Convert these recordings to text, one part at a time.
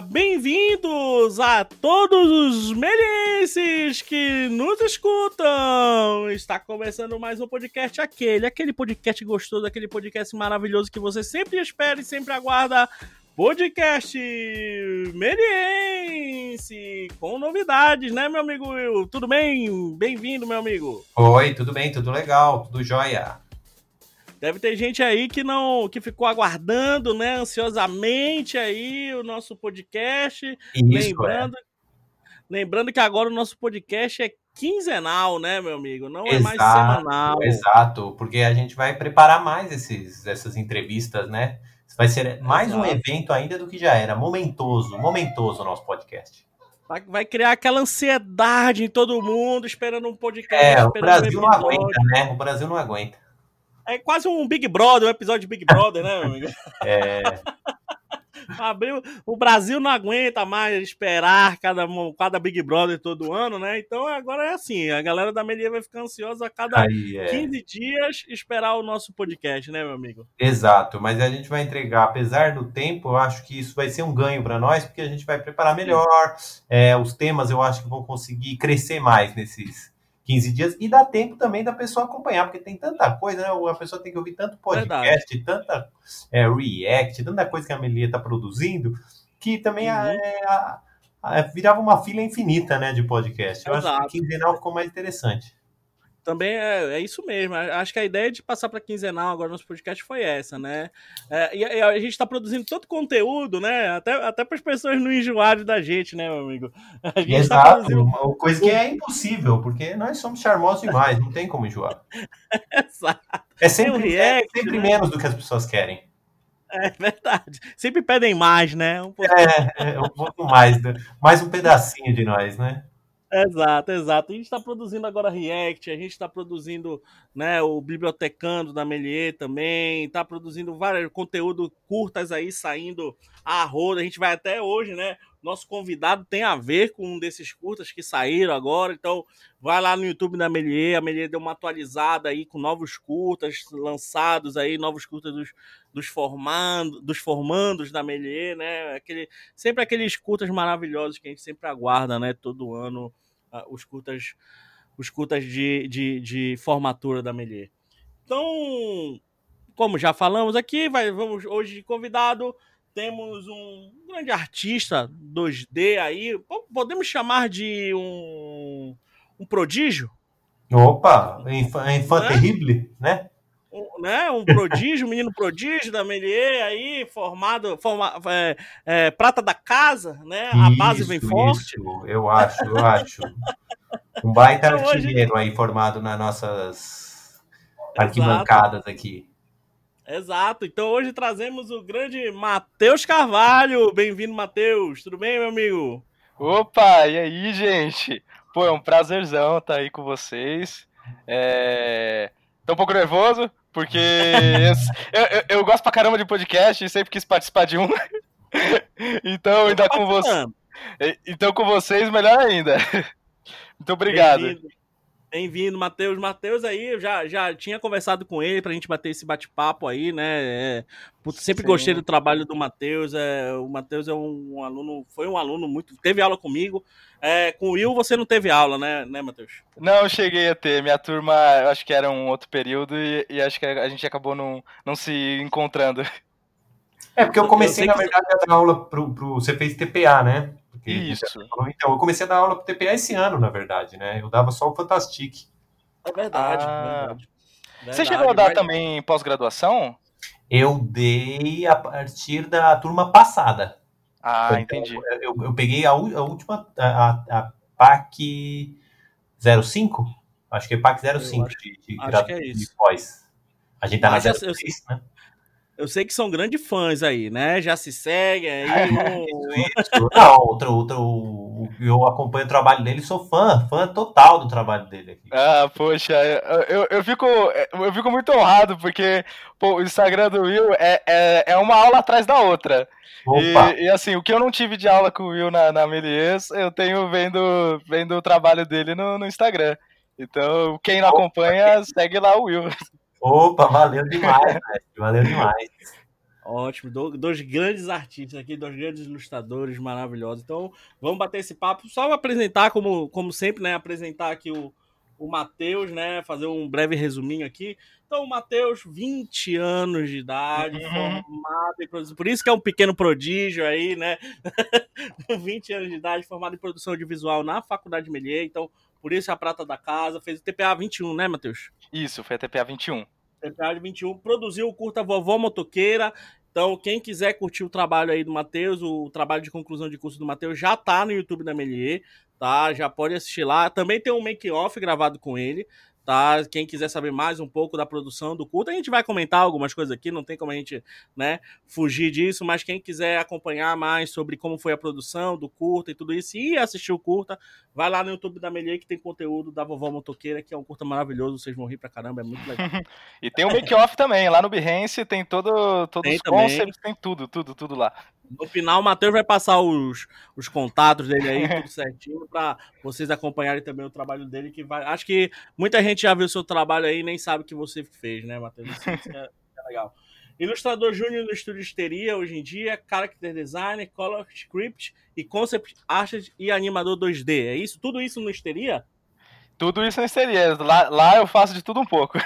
Bem-vindos a todos os melienses que nos escutam. Está começando mais um podcast aquele, aquele podcast gostoso, aquele podcast maravilhoso que você sempre espera e sempre aguarda. Podcast Meliense, com novidades, né, meu amigo Will? Tudo bem? Bem-vindo, meu amigo. Oi, tudo bem, tudo legal, tudo jóia. Deve ter gente aí que não, que ficou aguardando, né, ansiosamente aí o nosso podcast. Isso, lembrando, é. lembrando que agora o nosso podcast é quinzenal, né, meu amigo? Não é mais semanal. Exato, porque a gente vai preparar mais esses, essas entrevistas, né? Vai ser mais Exato. um evento ainda do que já era. Momentoso, momentoso o nosso podcast. Vai, vai, criar aquela ansiedade em todo mundo, esperando um podcast. É, o Brasil um não aguenta, né? O Brasil não aguenta. É quase um Big Brother, um episódio de Big Brother, né, meu amigo? É. Abriu, o Brasil não aguenta mais esperar cada, cada Big Brother todo ano, né? Então agora é assim, a galera da Melia vai ficar ansiosa a cada Aí, é. 15 dias esperar o nosso podcast, né, meu amigo? Exato, mas a gente vai entregar, apesar do tempo, eu acho que isso vai ser um ganho para nós, porque a gente vai preparar melhor, é, os temas eu acho que vão conseguir crescer mais nesses 15 dias e dá tempo também da pessoa acompanhar, porque tem tanta coisa, né? A pessoa tem que ouvir tanto podcast, Verdade. tanta é, react, tanta coisa que a Melia está produzindo, que também uhum. é, a, a, virava uma fila infinita, né, de podcast. Eu Exato. acho que quinzenal ficou mais interessante. Também é, é isso mesmo. Acho que a ideia de passar para quinzenal agora no nosso podcast foi essa, né? É, e, e, a gente está produzindo todo conteúdo, né? Até, até para as pessoas não enjoarem da gente, né, meu amigo? A gente tá Exato, tá produzindo... coisa que é impossível, porque nós somos charmosos demais, não tem como enjoar. Exato. É sempre, um react, é sempre né? menos do que as pessoas querem. É verdade. Sempre pedem mais, né? Um pouco... é, é, um pouco mais, né? mais um pedacinho de nós, né? Exato, exato. A gente está produzindo agora React, a gente está produzindo né, o Bibliotecando da Melier também, está produzindo vários conteúdo curtas aí saindo a roda. A gente vai até hoje, né? Nosso convidado tem a ver com um desses curtas que saíram agora, então vai lá no YouTube da Melier, a Melier deu uma atualizada aí com novos curtas lançados aí, novos curtas dos, dos, formando, dos formandos da Melier, né? Aquele, sempre aqueles curtas maravilhosos que a gente sempre aguarda, né? Todo ano os curtas, os curtas de, de, de formatura da Melier. Então, como já falamos aqui, vai, vamos hoje de convidado. Temos um grande artista 2D aí. Podemos chamar de um, um prodígio? Opa, infante né? terrible, né? Um, né? um prodígio, um menino prodígio da Melier aí, formado, forma, é, é, prata da casa, né? A isso, base vem forte. Isso, eu acho, eu acho. Um baita então, artilheiro hoje... aí formado nas nossas arquibancadas Exato. aqui. Exato. Então hoje trazemos o grande Matheus Carvalho. Bem-vindo, Matheus. Tudo bem, meu amigo? Opa, e aí, gente? Pô, é um prazerzão estar aí com vocês. É... Tô um pouco nervoso, porque eu, eu, eu, gosto pra caramba de podcast e sempre quis participar de um. então, ainda com vocês. Então, com vocês, melhor ainda. Muito obrigado. Bem-vindo, Matheus. Matheus aí, eu já, já tinha conversado com ele pra gente bater esse bate-papo aí, né? É, sempre Sim. gostei do trabalho do Matheus. É, o Matheus é um, um, aluno, foi um aluno muito. Teve aula comigo. É, com o Will você não teve aula, né, né, Matheus? Não, eu cheguei a ter. Minha turma, eu acho que era um outro período e, e acho que a gente acabou não, não se encontrando. É, porque eu comecei, eu na verdade, a dar aula pro, pro. Você fez TPA, né? Isso. então, eu comecei a dar aula pro TPA esse ano, na verdade, né? Eu dava só o Fantastic. É verdade, ah. verdade. Você chegou a dar mas... também pós-graduação? Eu dei a partir da turma passada. Ah, então, entendi. Eu, eu, peguei a, a última, a, a, PAC 05? Acho que é PAC 05 acho, de, de, acho que é isso. de pós. A gente tá Mas na 06, eu, né? Eu sei que são grandes fãs aí, né? Já se seguem aí. isso, Não, outro, outro, eu acompanho o trabalho dele, sou fã, fã total do trabalho dele aqui. Ah, poxa, eu, eu, fico, eu fico muito honrado, porque pô, o Instagram do Will é, é, é uma aula atrás da outra. E, e, assim, o que eu não tive de aula com o Will na, na Melies, eu tenho vendo, vendo o trabalho dele no, no Instagram. Então, quem não acompanha, segue lá o Will. Opa, valeu demais, valeu demais. Ótimo, dois grandes artistas aqui, dois grandes ilustradores maravilhosos. Então, vamos bater esse papo. Só apresentar, como, como sempre, né? Apresentar aqui o, o Matheus, né? Fazer um breve resuminho aqui. Então, o Matheus, 20 anos de idade, uhum. formado em produção. Por isso que é um pequeno prodígio aí, né? 20 anos de idade, formado em produção audiovisual na Faculdade Melier. Então, por isso é a prata da casa. Fez o TPA 21, né, Matheus? Isso, foi a TPA 21. TPA 21, produziu o curta Vovó Motoqueira. Então, quem quiser curtir o trabalho aí do Matheus, o trabalho de conclusão de curso do Matheus já tá no YouTube da Melier, tá? Já pode assistir lá. Também tem um make-off gravado com ele, tá? Quem quiser saber mais um pouco da produção do curta, a gente vai comentar algumas coisas aqui, não tem como a gente, né, fugir disso, mas quem quiser acompanhar mais sobre como foi a produção do curta e tudo isso e assistir o curta, vai lá no YouTube da Melier que tem conteúdo da Vovó Motoqueira, que é um curta maravilhoso, vocês vão rir pra caramba, é muito legal. e tem o make-off também, lá no Behance tem todo, todos tem os também. concepts, tem tudo, tudo, tudo lá. No final, o Matheus vai passar os, os contatos dele aí, tudo certinho, para vocês acompanharem também o trabalho dele, que vai. Acho que muita gente já viu o seu trabalho aí e nem sabe que você fez, né, Matheus? Isso, isso é, é, legal. Ilustrador júnior no estúdio Histeria, hoje em dia, character designer, color script e concept artist e animador 2D. É isso? Tudo isso no Histeria? Tudo isso no Histeria. Lá, lá eu faço de tudo um pouco.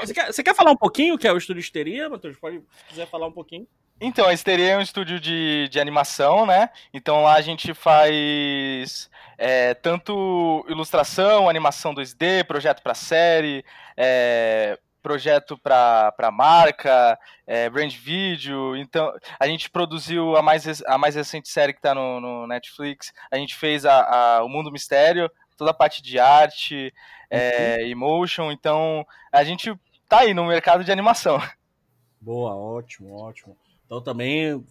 Você quer, você quer falar um pouquinho o que é o estúdio Histeria, Matheus? Pode, se quiser falar um pouquinho. Então, a Histeria é um estúdio de, de animação, né? Então lá a gente faz é, tanto ilustração, animação 2D, projeto para série, é, projeto para marca, é, brand video. Então, a gente produziu a mais, a mais recente série que está no, no, Netflix. A gente fez a, a, O Mundo Mistério, toda a parte de arte, é, uhum. emotion. Então, a gente tá aí no mercado de animação. Boa, ótimo, ótimo. Então também,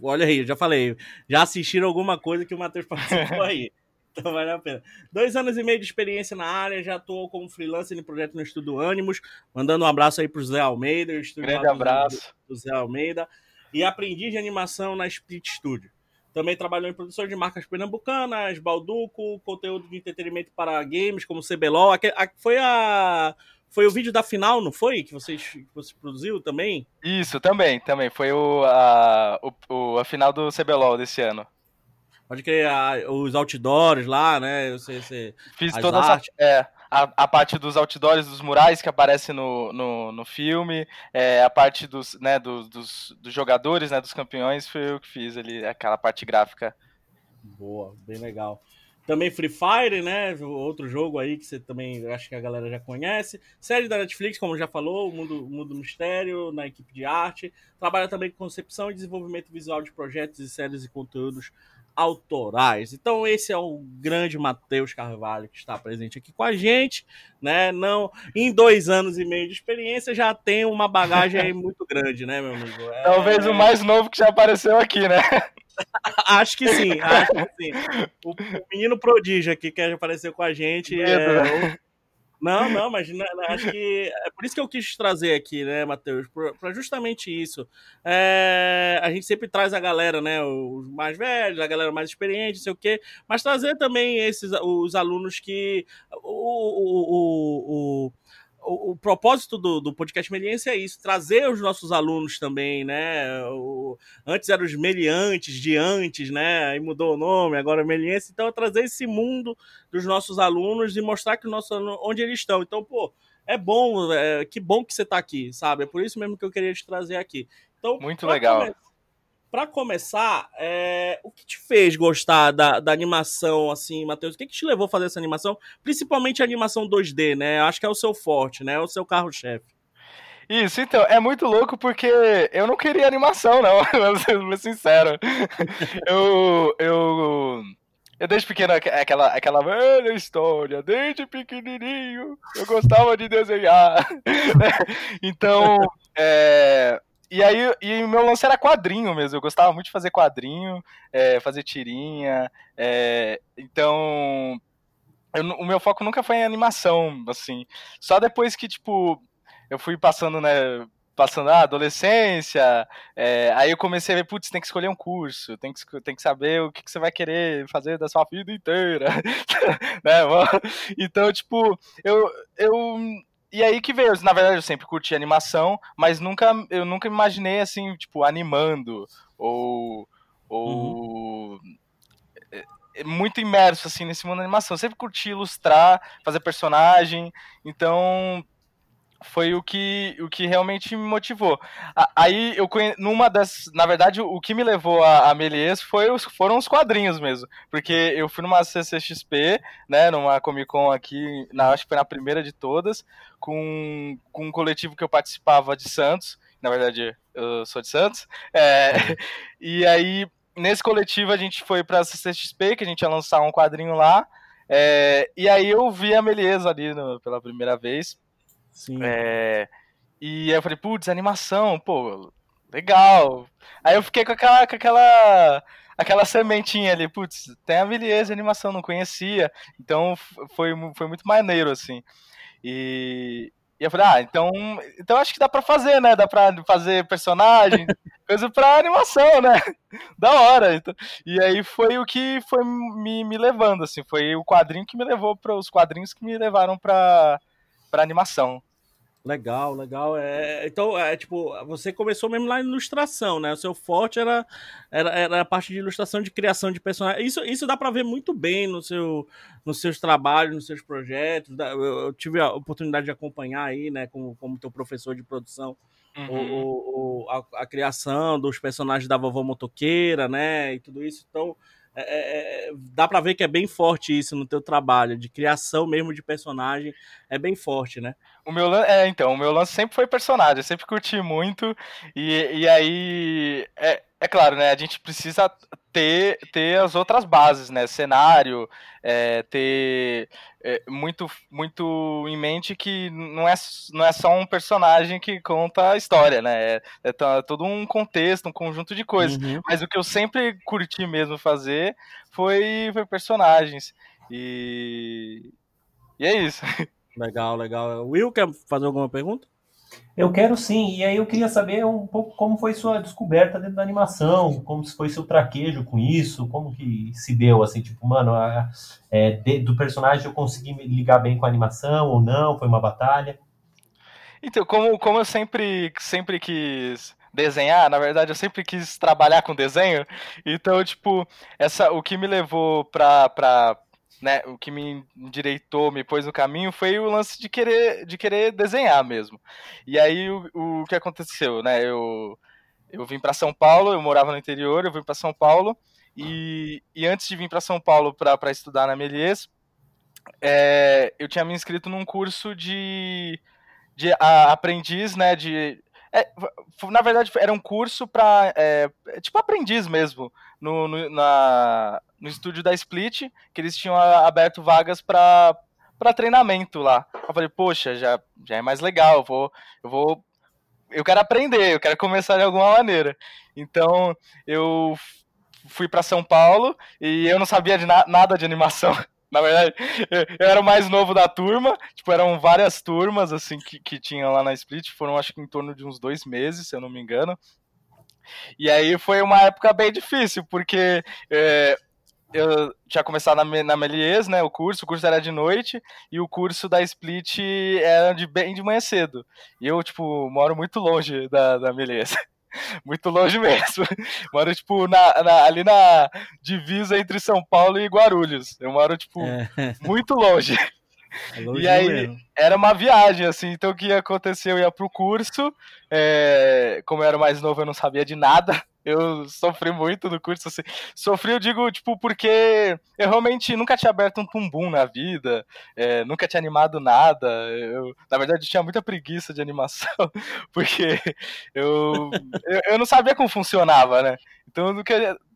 olha aí, já falei, já assistiram alguma coisa que o Matheus participou aí. Então vale a pena. Dois anos e meio de experiência na área, já atuou como freelancer em projeto no Estúdio Ânimos. Mandando um abraço aí pro Zé Almeida. Grande abraço. Do Zé Almeida. E aprendiz de animação na Split Studio. Também trabalhou em produção de marcas pernambucanas, Balduco, conteúdo de entretenimento para games, como CBLOL. Foi a foi o vídeo da final, não foi? Que, vocês, que você produziu também? Isso, também, também. Foi o, a, o, a final do CBLOL desse ano. Pode crer, a, os outdoors lá, né? Você, você, Fiz toda essa, é, a, a, parte dos outdoors, dos murais que aparecem no, no, no filme, é, a parte dos, né, dos, dos, dos, jogadores, né, dos campeões, foi eu que fiz ali, aquela parte gráfica. Boa, bem legal. Também Free Fire, né? Outro jogo aí que você também acho que a galera já conhece. Série da Netflix, como já falou, o Mundo, Mundo Mistério, na equipe de arte. Trabalha também com concepção e desenvolvimento visual de projetos e séries e conteúdos autorais. Então esse é o grande Matheus Carvalho que está presente aqui com a gente, né? Não, em dois anos e meio de experiência já tem uma bagagem muito grande, né, meu amigo? É... Talvez o mais novo que já apareceu aqui, né? acho que sim, acho que sim. O, o menino prodígio aqui que apareceu com a gente é, não, não, mas acho que é por isso que eu quis trazer aqui, né, Matheus? Para justamente isso. É, a gente sempre traz a galera, né, os mais velhos, a galera mais experiente, não sei o quê, mas trazer também esses os alunos que o, o, o, o, o, propósito do, do podcast Meliense é isso, trazer os nossos alunos também, né? O, antes eram os meliantes, de antes, né? Aí mudou o nome, agora é Meliense. Então, é trazer esse mundo dos nossos alunos e mostrar que o nosso onde eles estão. Então, pô, é bom, é, que bom que você está aqui, sabe? É por isso mesmo que eu queria te trazer aqui. Então, Muito legal. Começar, para começar, é, o que te fez gostar da, da animação, assim, Matheus? O que, que te levou a fazer essa animação? Principalmente a animação 2D, né? Acho que é o seu forte, né? É o seu carro-chefe. Isso, então, é muito louco porque eu não queria animação, não, vou ser sincero. eu, eu, eu desde pequeno, aquela, aquela velha história, desde pequenininho, eu gostava de desenhar. então, é, e aí, e meu lance era quadrinho mesmo. Eu gostava muito de fazer quadrinho, é, fazer tirinha. É, então, eu, o meu foco nunca foi em animação, assim. Só depois que, tipo, eu fui passando, né? Passando a adolescência, é, aí eu comecei a ver, putz, tem que escolher um curso, tem que, tem que saber o que, que você vai querer fazer da sua vida inteira, né, Então, tipo, eu, eu e aí que veio, na verdade eu sempre curti animação, mas nunca eu nunca imaginei assim, tipo, animando ou ou uhum. É, é muito imerso assim nesse mundo da animação. Eu sempre curti ilustrar, fazer personagem, então foi o que, o que realmente me motivou. Aí eu numa das, na verdade, o que me levou a, a Melies foi os, foram os quadrinhos mesmo, porque eu fui numa CCXP, né, numa Comic Con aqui, na, acho que foi na primeira de todas, com, com um coletivo que eu participava de Santos, na verdade eu sou de Santos, é, e aí nesse coletivo a gente foi para a CCXP, que a gente ia lançar um quadrinho lá, é, e aí eu vi a Melies ali no, pela primeira vez, Sim. É, e aí eu falei, putz, animação, pô, legal. Aí eu fiquei com aquela, com aquela, aquela sementinha ali, putz, tem a Milies de animação, não conhecia. Então foi, foi muito maneiro, assim. E, e eu falei, ah, então, então acho que dá pra fazer, né? Dá pra fazer personagem, coisa pra animação, né? Da hora. Então, e aí foi o que foi me, me levando, assim, foi o quadrinho que me levou para os quadrinhos que me levaram pra para animação. Legal, legal. É, então, é, tipo, você começou mesmo lá em ilustração, né? O seu forte era, era, era a parte de ilustração de criação de personagens. Isso, isso dá para ver muito bem no seu, nos seus trabalhos, nos seus projetos. Eu, tive a oportunidade de acompanhar aí, né, como, como teu professor de produção, uhum. o, o, a, a criação dos personagens da vovó motoqueira, né? E tudo isso. Então, é, é, é, dá para ver que é bem forte isso no teu trabalho, de criação mesmo de personagem, é bem forte, né? O meu é, então, o meu lance sempre foi personagem, eu sempre curti muito, e, e aí, é, é claro, né, a gente precisa ter, ter as outras bases, né, cenário, é, ter é, muito, muito em mente que não é, não é só um personagem que conta a história, né, é, é todo um contexto, um conjunto de coisas, uhum. mas o que eu sempre curti mesmo fazer foi, foi personagens, e, e é isso. Legal, legal. Will, quer fazer alguma pergunta? Eu quero sim, e aí eu queria saber um pouco como foi sua descoberta dentro da animação, como foi seu traquejo com isso, como que se deu, assim, tipo, mano, a, é, de, do personagem eu consegui me ligar bem com a animação ou não, foi uma batalha? Então, como, como eu sempre, sempre quis desenhar, na verdade eu sempre quis trabalhar com desenho, então, tipo, essa, o que me levou pra, pra né, o que me endireitou, me pôs no caminho foi o lance de querer, de querer desenhar mesmo. E aí o, o que aconteceu, né? Eu, eu vim para São Paulo, eu morava no interior, eu vim para São Paulo e, e antes de vir para São Paulo para estudar na Melies, é, eu tinha me inscrito num curso de, de a, aprendiz, né, de é, na verdade, era um curso para é, tipo aprendiz mesmo, no, no, na, no estúdio da Split, que eles tinham aberto vagas para para treinamento lá. Eu falei, poxa, já, já é mais legal, eu vou, eu vou. Eu quero aprender, eu quero começar de alguma maneira. Então, eu fui para São Paulo e eu não sabia de na, nada de animação. Na verdade, eu era o mais novo da turma, tipo, eram várias turmas, assim, que, que tinham lá na Split, foram acho que em torno de uns dois meses, se eu não me engano. E aí foi uma época bem difícil, porque é, eu tinha começado na, na Melies, né, o curso, o curso era de noite, e o curso da Split era de bem de manhã cedo. E eu, tipo, moro muito longe da, da Melies. Muito longe mesmo. Moro, tipo, na, na, ali na divisa entre São Paulo e Guarulhos. Eu moro, tipo, é. muito longe. É e aí, mesmo. era uma viagem, assim, então o que aconteceu? Eu ia pro curso, é, como eu era mais novo, eu não sabia de nada, eu sofri muito no curso, assim, sofri, eu digo, tipo, porque eu realmente nunca tinha aberto um tumbum na vida, é, nunca tinha animado nada, eu, na verdade, tinha muita preguiça de animação, porque eu, eu, eu não sabia como funcionava, né, então, do que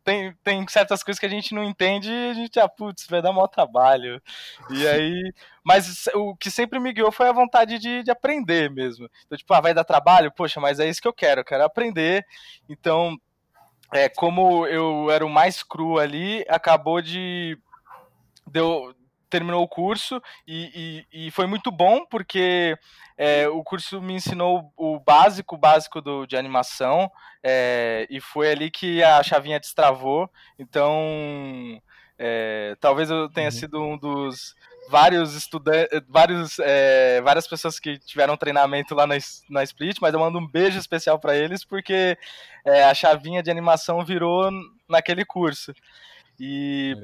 tem, tem certas coisas que a gente não entende e a gente, ah, putz, vai dar mau trabalho. E aí. Mas o que sempre me guiou foi a vontade de, de aprender mesmo. Então, tipo, ah, vai dar trabalho? Poxa, mas é isso que eu quero, eu quero aprender. Então, é, como eu era o mais cru ali, acabou de. Deu, terminou o curso e, e, e foi muito bom porque é, o curso me ensinou o básico, básico do, de animação, é, e foi ali que a chavinha destravou. Então, é, talvez eu tenha uhum. sido um dos, vários estudantes, vários, é, várias pessoas que tiveram treinamento lá na, na Split, mas eu mando um beijo especial para eles porque é, a chavinha de animação virou naquele curso. E,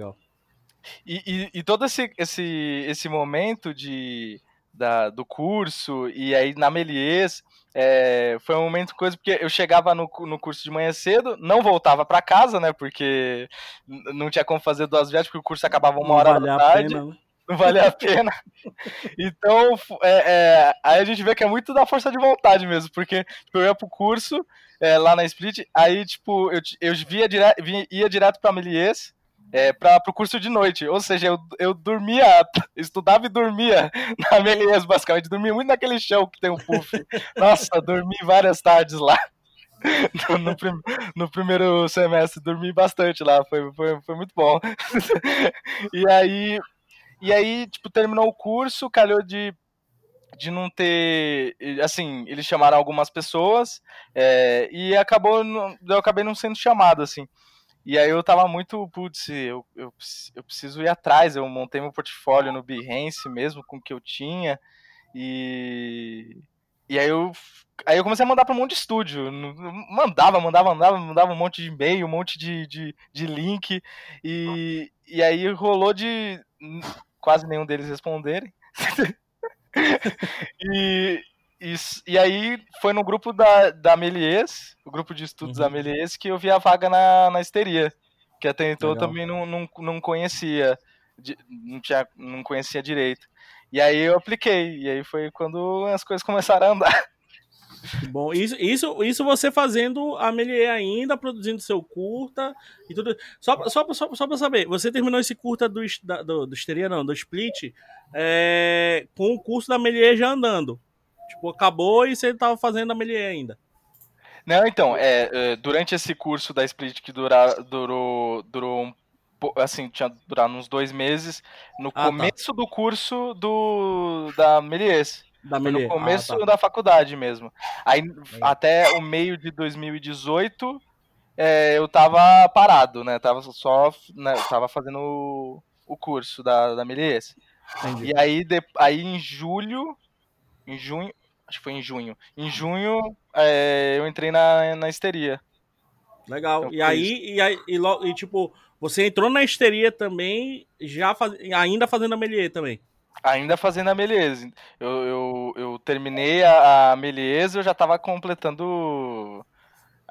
e, e, e todo esse, esse, esse momento de, da, do curso e aí na Melies é, foi um momento coisa porque eu chegava no, no curso de manhã cedo, não voltava para casa, né? Porque não tinha como fazer duas viagens, porque o curso acabava uma não hora da tarde. Pena, né? Não valia a pena. então, é, é, aí a gente vê que é muito da força de vontade mesmo, porque tipo, eu ia pro curso é, lá na Split, aí, tipo, eu, eu via dire, via, ia direto pra Melies, é, para o curso de noite. Ou seja, eu, eu dormia, estudava e dormia na Melies, basicamente. Dormia muito naquele chão que tem um puff. Nossa, dormi várias tardes lá. No, no, prim, no, primeiro semestre, dormi bastante lá, foi, foi, foi muito bom. E aí, e aí, tipo, terminou o curso, calhou de, de não ter. Assim, eles chamaram algumas pessoas é, e acabou. Eu acabei não sendo chamado, assim. E aí eu tava muito, putz, eu, eu, eu preciso ir atrás. Eu montei meu portfólio no Behance mesmo, com o que eu tinha. E, e aí eu, aí eu comecei a mandar para um monte de estúdio. Mandava, mandava, mandava, mandava um monte de e-mail, um monte de, de, de link. E, e aí rolou de quase nenhum deles responderem. e, e, e aí foi no grupo da, da Melies, o grupo de estudos uhum. da Melies, que eu vi a vaga na, na histeria. Que até então Legal. eu também não, não, não conhecia, não, tinha, não conhecia direito. E aí eu apliquei, e aí foi quando as coisas começaram a andar. Bom, isso, isso, isso você fazendo a Melier ainda, produzindo seu curta e tudo. Só, só, só, só pra saber, você terminou esse curta do, do, do Histeria, não, do Split, é, com o curso da Melier já andando. Tipo, acabou e você tava fazendo a Melier ainda. Não, então, é, é, durante esse curso da Split que dura, durou, durou um assim, tinha durado uns dois meses, no ah, tá. começo tá. do curso do da Melies. Da Melier. No começo ah, tá. da faculdade mesmo. Aí, é. até o meio de 2018, é, eu tava parado, né? Tava só, né, tava fazendo o, o curso da, da Melies. E aí, de, aí em julho, em junho, acho que foi em junho. Em junho, é, eu entrei na, na histeria. Legal. Então, e, aí, e aí, e, e, tipo, você entrou na histeria também, já faz, ainda fazendo a Melier também. Ainda fazendo a Melies. Eu, eu, eu terminei a, a Melies eu já tava completando.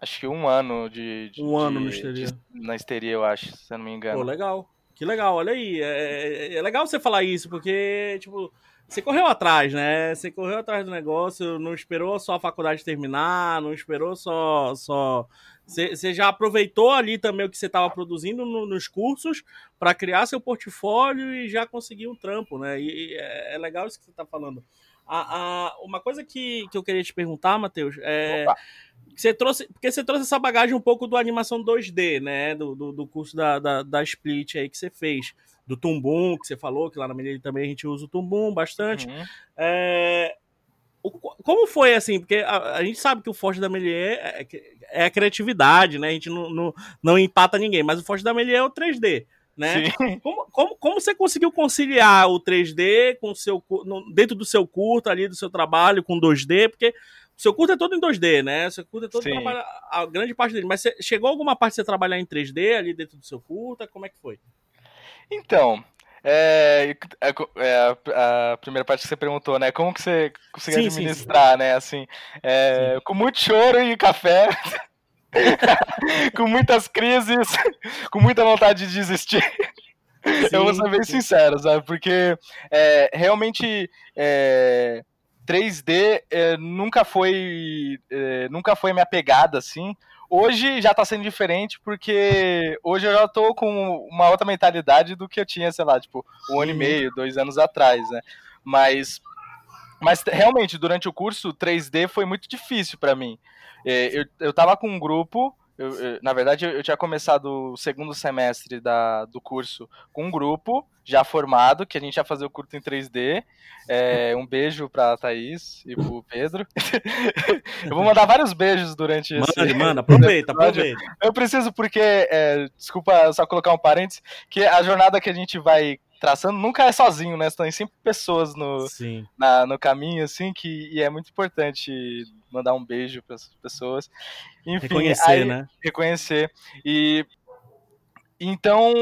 Acho que um ano de. de um ano de, na histeria. De, na histeria, eu acho, se eu não me engano. Pô, legal. Que legal, olha aí. É, é, é legal você falar isso, porque, tipo, você correu atrás, né? Você correu atrás do negócio, não esperou só a faculdade terminar, não esperou só. só... Você, você já aproveitou ali também o que você estava produzindo no, nos cursos para criar seu portfólio e já conseguir um trampo, né? E, e é, é, legal isso que você está falando. A, a, uma coisa que, que eu queria te perguntar, Matheus, é. Você trouxe, porque você trouxe essa bagagem um pouco do animação 2D, né? Do, do, do curso da, da, da Split aí que você fez do Tumbum, que você falou, que lá na Menina também a gente usa o Tumbum bastante. Uhum. É, o, como foi assim? Porque a, a, gente sabe que o forte da Melier é, é, a criatividade, né? A gente não, não, não empata ninguém, mas o forte da Melier é o 3D. Né? Como, como, como você conseguiu conciliar o 3D com o seu, dentro do seu curto ali, do seu trabalho, com 2D? Porque o seu curto é todo em 2D, né? O seu curto é todo trabalha, a grande parte dele. Mas você, chegou alguma parte de você trabalhar em 3D ali dentro do seu curta? Como é que foi? Então, é, é, é, a, primeira parte que você perguntou, né? Como que você conseguiu administrar, sim, sim. né? Assim, é, com muito choro e café, com muitas crises, com muita vontade de desistir. Sim, Eu vou ser bem sincero, sabe? Porque é, realmente 3D é, nunca foi nunca foi minha pegada, assim. Hoje já tá sendo diferente, porque hoje eu já tô com uma outra mentalidade do que eu tinha, sei lá, tipo, um ano e meio, dois anos atrás, né? Mas, mas realmente, durante o curso, 3D foi muito difícil para mim. É, eu, eu tava com um grupo eu, eu, na verdade, eu, tinha começado o segundo semestre da, do curso com um grupo já formado, que a gente ia fazer o curto em 3D. É, um beijo pra Thaís e pro Pedro. eu vou mandar vários beijos durante manda, esse. Manda, aproveita, aproveita. Eu preciso, porque, é, desculpa só colocar um parênteses, que a jornada que a gente vai traçando, nunca é sozinho, né? Tem sempre pessoas no, Sim. na, no caminho, assim, que e é muito importante mandar um beijo para essas pessoas. Enfim, Reconhecer, aí- né? reconhecer. E então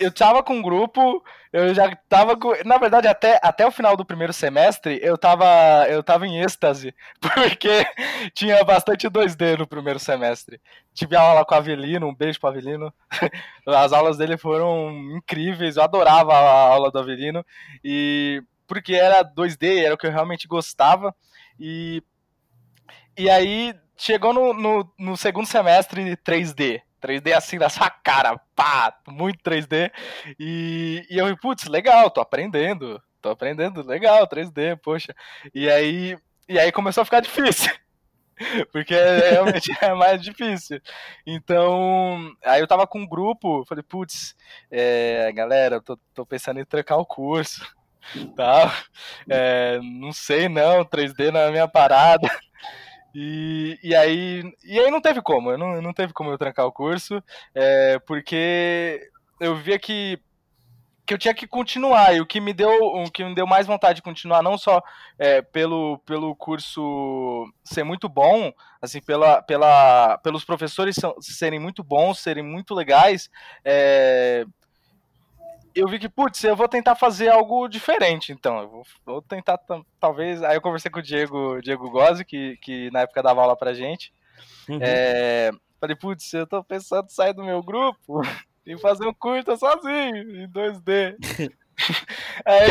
eu tava com um grupo, eu já tava com, na verdade até, até o final do primeiro semestre, eu tava eu tava em êxtase, porque tinha bastante 2D no primeiro semestre. Tive aula com o Avelino, um beijo pro Avelino. As aulas dele foram incríveis, eu adorava a aula do Avelino e porque era 2D, era o que eu realmente gostava. E e aí chegou no, no, no segundo semestre 3D. 3D assim na sua cara, pá, muito 3D. E, e eu falei, putz, legal, tô aprendendo, tô aprendendo, legal, 3D, poxa. E aí, e aí começou a ficar difícil. Porque realmente é mais difícil. Então, aí eu tava com um grupo, falei, putz, é, galera, tô, tô pensando em trocar o curso. Tá? É, não sei não, 3D não é a minha parada. E, e, aí, e aí não teve como, não, não teve como eu trancar o curso, é, porque eu via que, que eu tinha que continuar, e o que me deu, o que me deu mais vontade de continuar, não só é, pelo, pelo curso ser muito bom, assim, pela, pela, pelos professores serem muito bons, serem muito legais, é, eu vi que, putz, eu vou tentar fazer algo diferente, então. Eu vou, vou tentar, talvez. Aí eu conversei com o Diego, Diego Gozzi, que, que na época dava aula pra gente. Uhum. É, falei, putz, eu tô pensando em sair do meu grupo e fazer um curta sozinho, em 2D. aí,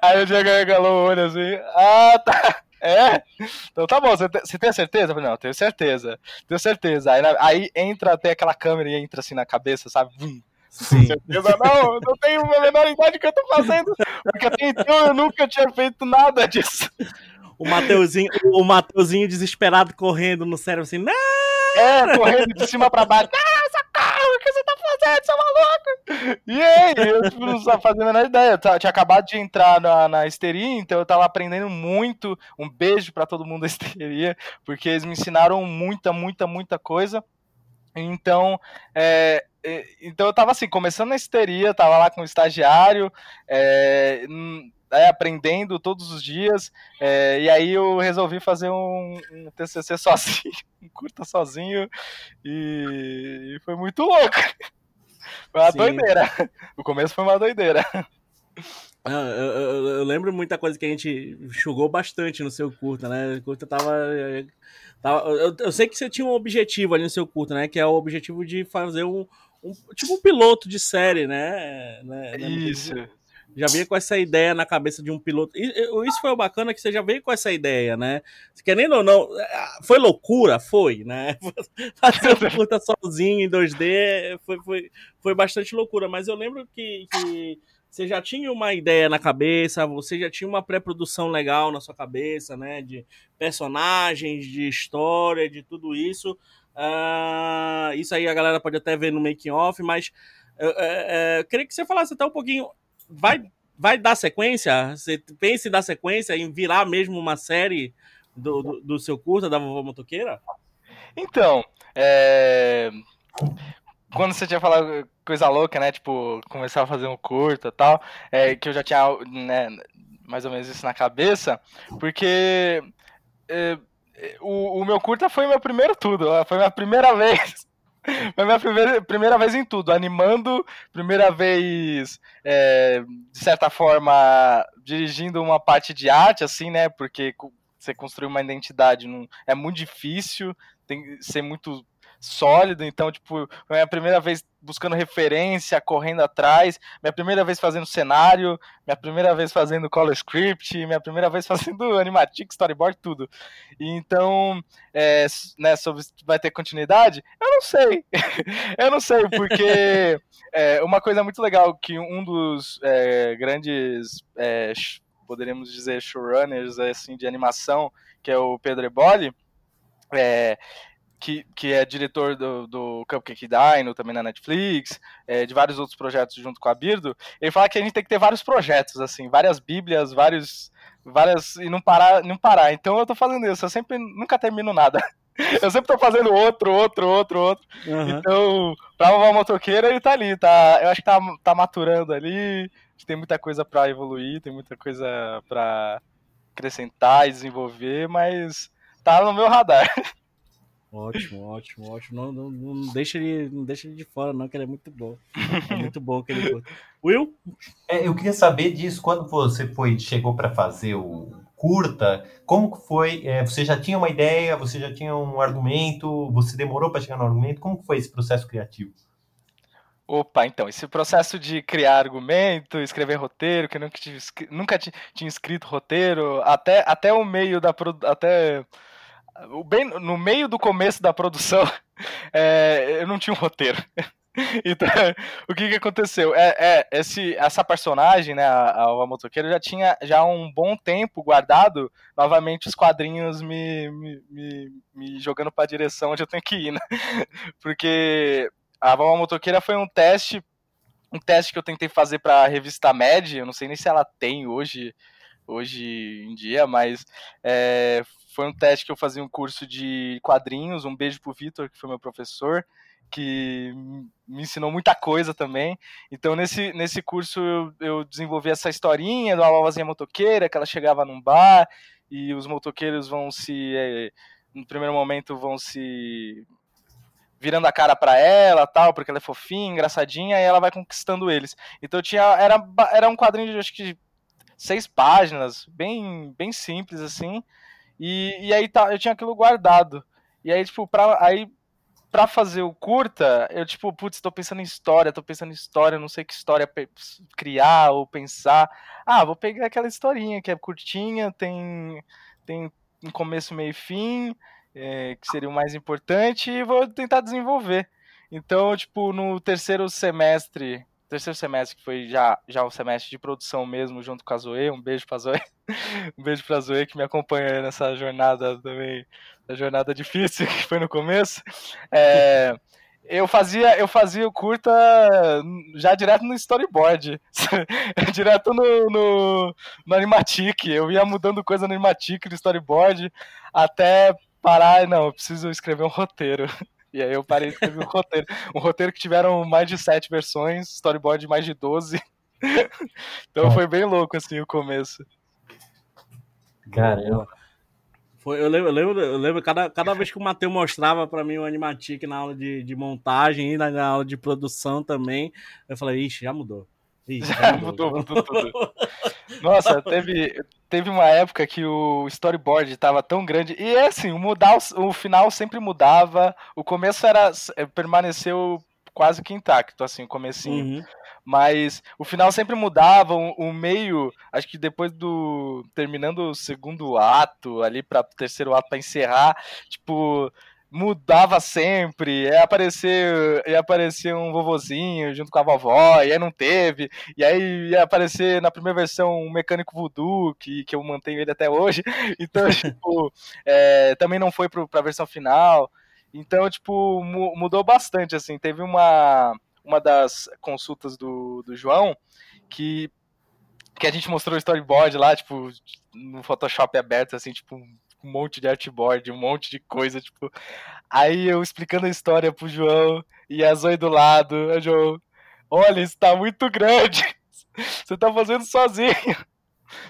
aí o Diego regalou o olho assim, ah, tá. É? Então tá bom, você tem, você tem certeza? Eu falei, não, tenho certeza, tenho certeza. Aí, aí entra até aquela câmera e entra assim na cabeça, sabe? Vum. Sim. certeza não, eu não tenho a menor ideia do que eu tô fazendo. Porque até então eu nunca tinha feito nada disso. O Mateuzinho, o Mateuzinho desesperado correndo no cérebro assim, não! É, correndo de cima pra baixo. Ah, socorro, o que você tá fazendo, seu maluco? E aí, eu tipo, não sabia fazer a menor ideia. Eu tinha acabado de entrar na, na histeria, então eu tava aprendendo muito. Um beijo pra todo mundo da histeria, porque eles me ensinaram muita, muita, muita coisa. Então, é, então eu tava assim, começando na histeria, tava lá com o estagiário, é, é, aprendendo todos os dias, é, e aí eu resolvi fazer um, um TCC sozinho, um curta sozinho, e, e foi muito louco. Foi uma Sim. doideira. O começo foi uma doideira. Ah, Eu, eu- eu lembro muita coisa que a gente enxugou bastante no seu curta, né? O curta tava. eh, tava- eu, eu sei que você tinha um objetivo ali no seu curta, né? Que é o objetivo de fazer um. Um- tipo um piloto de série, né? né? Isso. Já veio com essa ideia na cabeça de um piloto. Isso foi o bacana que você já veio com essa ideia, né? Querendo ou não, ah, foi loucura? Foi, né? Fazer um curta sozinho em 2D foi, foi, foi bastante loucura, mas eu lembro que, que você já tinha uma ideia na cabeça, você já tinha uma pré-produção legal na sua cabeça, né? De personagens, de história, de tudo isso. Ah, isso aí a galera pode até ver no making off, mas é, eu queria que você falasse até um pouquinho. Vai, vai dar sequência? Você pensa em dar sequência, em virar mesmo uma série do, do, do seu curta da vovó motoqueira? Então, é... quando você tinha falado coisa louca, né? Tipo, começar a fazer um curta e tal, é, que eu já tinha né, mais ou menos isso na cabeça, porque é, o, o meu curta foi meu primeiro tudo, foi minha primeira vez. Foi minha primeira, primeira vez em tudo, animando, primeira vez, é, de certa forma, dirigindo uma parte de arte, assim, né? Porque você construir uma identidade não, é muito difícil, tem que ser muito sólido, então, tipo, foi minha primeira vez buscando referência, correndo atrás, minha primeira vez fazendo cenário, minha primeira vez fazendo color script, minha primeira vez fazendo animatic, storyboard, tudo. E então, é, né, sobre vai ter continuidade, eu não sei. eu não sei, porque é, uma coisa muito legal que um dos é, grandes, é, poderíamos dizer, showrunners assim, de animação, que é o Pedro Eboli, é, que, que é diretor do, do Cupcake Dino, também na Netflix, é, de vários outros projetos junto com a Birdo, ele fala que a gente tem que ter vários projetos, assim, várias bíblias, vários, várias, e não parar, não parar. Então eu tô fazendo isso, eu sempre, nunca termino nada. Eu sempre tô fazendo outro, outro, outro, outro. Aham. Então, pra uma motoqueira, ele tá ali, tá? Eu acho que tá, tá maturando ali. Tem muita coisa pra evoluir, tem muita coisa pra acrescentar e desenvolver, mas tá no meu radar. Ótimo, ótimo, ótimo. Não, não, não deixa ele, não deixa ele de fora, não, que ele é muito bom. É muito bom que ele. Will? É, eu queria saber disso, quando você foi, chegou para fazer o curta, como que foi? É, você já tinha uma ideia, você já tinha um argumento, você demorou para chegar no argumento, como que foi esse processo criativo? Opa, então, esse processo de criar argumento, escrever roteiro, que eu nunca, escri- nunca ti- tinha escrito roteiro, até, até o meio da até bem no meio do começo da produção, é, eu não tinha um roteiro. Então, o que que aconteceu? É, é, esse, essa personagem, né, a, a Motoqueira, já tinha já um bom tempo guardado, novamente os quadrinhos me, me, me, me jogando para a direção onde eu tenho que ir, né? Porque a Alva Motoqueira foi um teste, um teste que eu tentei fazer para a revista Med, eu não sei nem se ela tem hoje, hoje em dia, mas é, foi um teste que eu fazia um curso de quadrinhos, um beijo pro Vitor, que foi meu professor, que me ensinou muita coisa também. Então, nesse, nesse curso, eu, eu desenvolvi essa historinha de uma vovozinha motoqueira, que ela chegava num bar e os motoqueiros vão se. É, no primeiro momento, vão se. virando a cara para ela, tal, porque ela é fofinha, engraçadinha, e ela vai conquistando eles. Então, tinha, era, era um quadrinho de acho que seis páginas, bem, bem simples assim. E, e aí tá, eu tinha aquilo guardado. E aí, tipo, pra, aí pra fazer o curta, eu, tipo, putz, tô pensando em história, tô pensando em história, não sei que história criar ou pensar. Ah, vou pegar aquela historinha que é curtinha, tem, tem começo, meio e fim, é, que seria o mais importante, e vou tentar desenvolver. Então, tipo, no terceiro semestre, terceiro semestre que foi já, já o semestre de produção mesmo, junto com a Zoe, um beijo pra Zoe, um beijo pra Zoe que me acompanha nessa jornada também, jornada difícil que foi no começo. É, eu fazia eu fazia o curta já direto no storyboard, direto no, no, no Animatic. Eu ia mudando coisa no Animatic, no storyboard, até parar. Não, eu preciso escrever um roteiro. E aí eu parei de escrever um roteiro. Um roteiro que tiveram mais de sete versões, storyboard de mais de 12. Então foi bem louco assim o começo. Caramba. Foi, eu lembro, eu lembro, eu lembro cada, cada vez que o Matheus mostrava pra mim o Animatic na aula de, de montagem e na, na aula de produção também, eu falei, ixi, já mudou. Já mudou, mudou tudo. Nossa, teve, teve uma época que o storyboard tava tão grande. E é assim, o, mudar, o, o final sempre mudava. O começo era é, permaneceu quase que intacto, assim, o comecinho. Uhum. Mas o final sempre mudava, o, o meio, acho que depois do. terminando o segundo ato, ali para terceiro ato para encerrar, tipo, mudava sempre. Ia aparecer, ia aparecer um vovozinho junto com a vovó, e aí não teve. E aí ia aparecer na primeira versão um mecânico voodoo, que, que eu mantenho ele até hoje. Então, tipo, é, também não foi pro, pra versão final. Então, tipo, mu- mudou bastante, assim. Teve uma, uma das consultas do, do João que, que a gente mostrou o storyboard lá, tipo, no Photoshop aberto, assim, tipo, um monte de artboard, um monte de coisa, tipo. Aí eu explicando a história pro João e a Zoe do lado, o João, olha, isso tá muito grande. Você tá fazendo sozinho.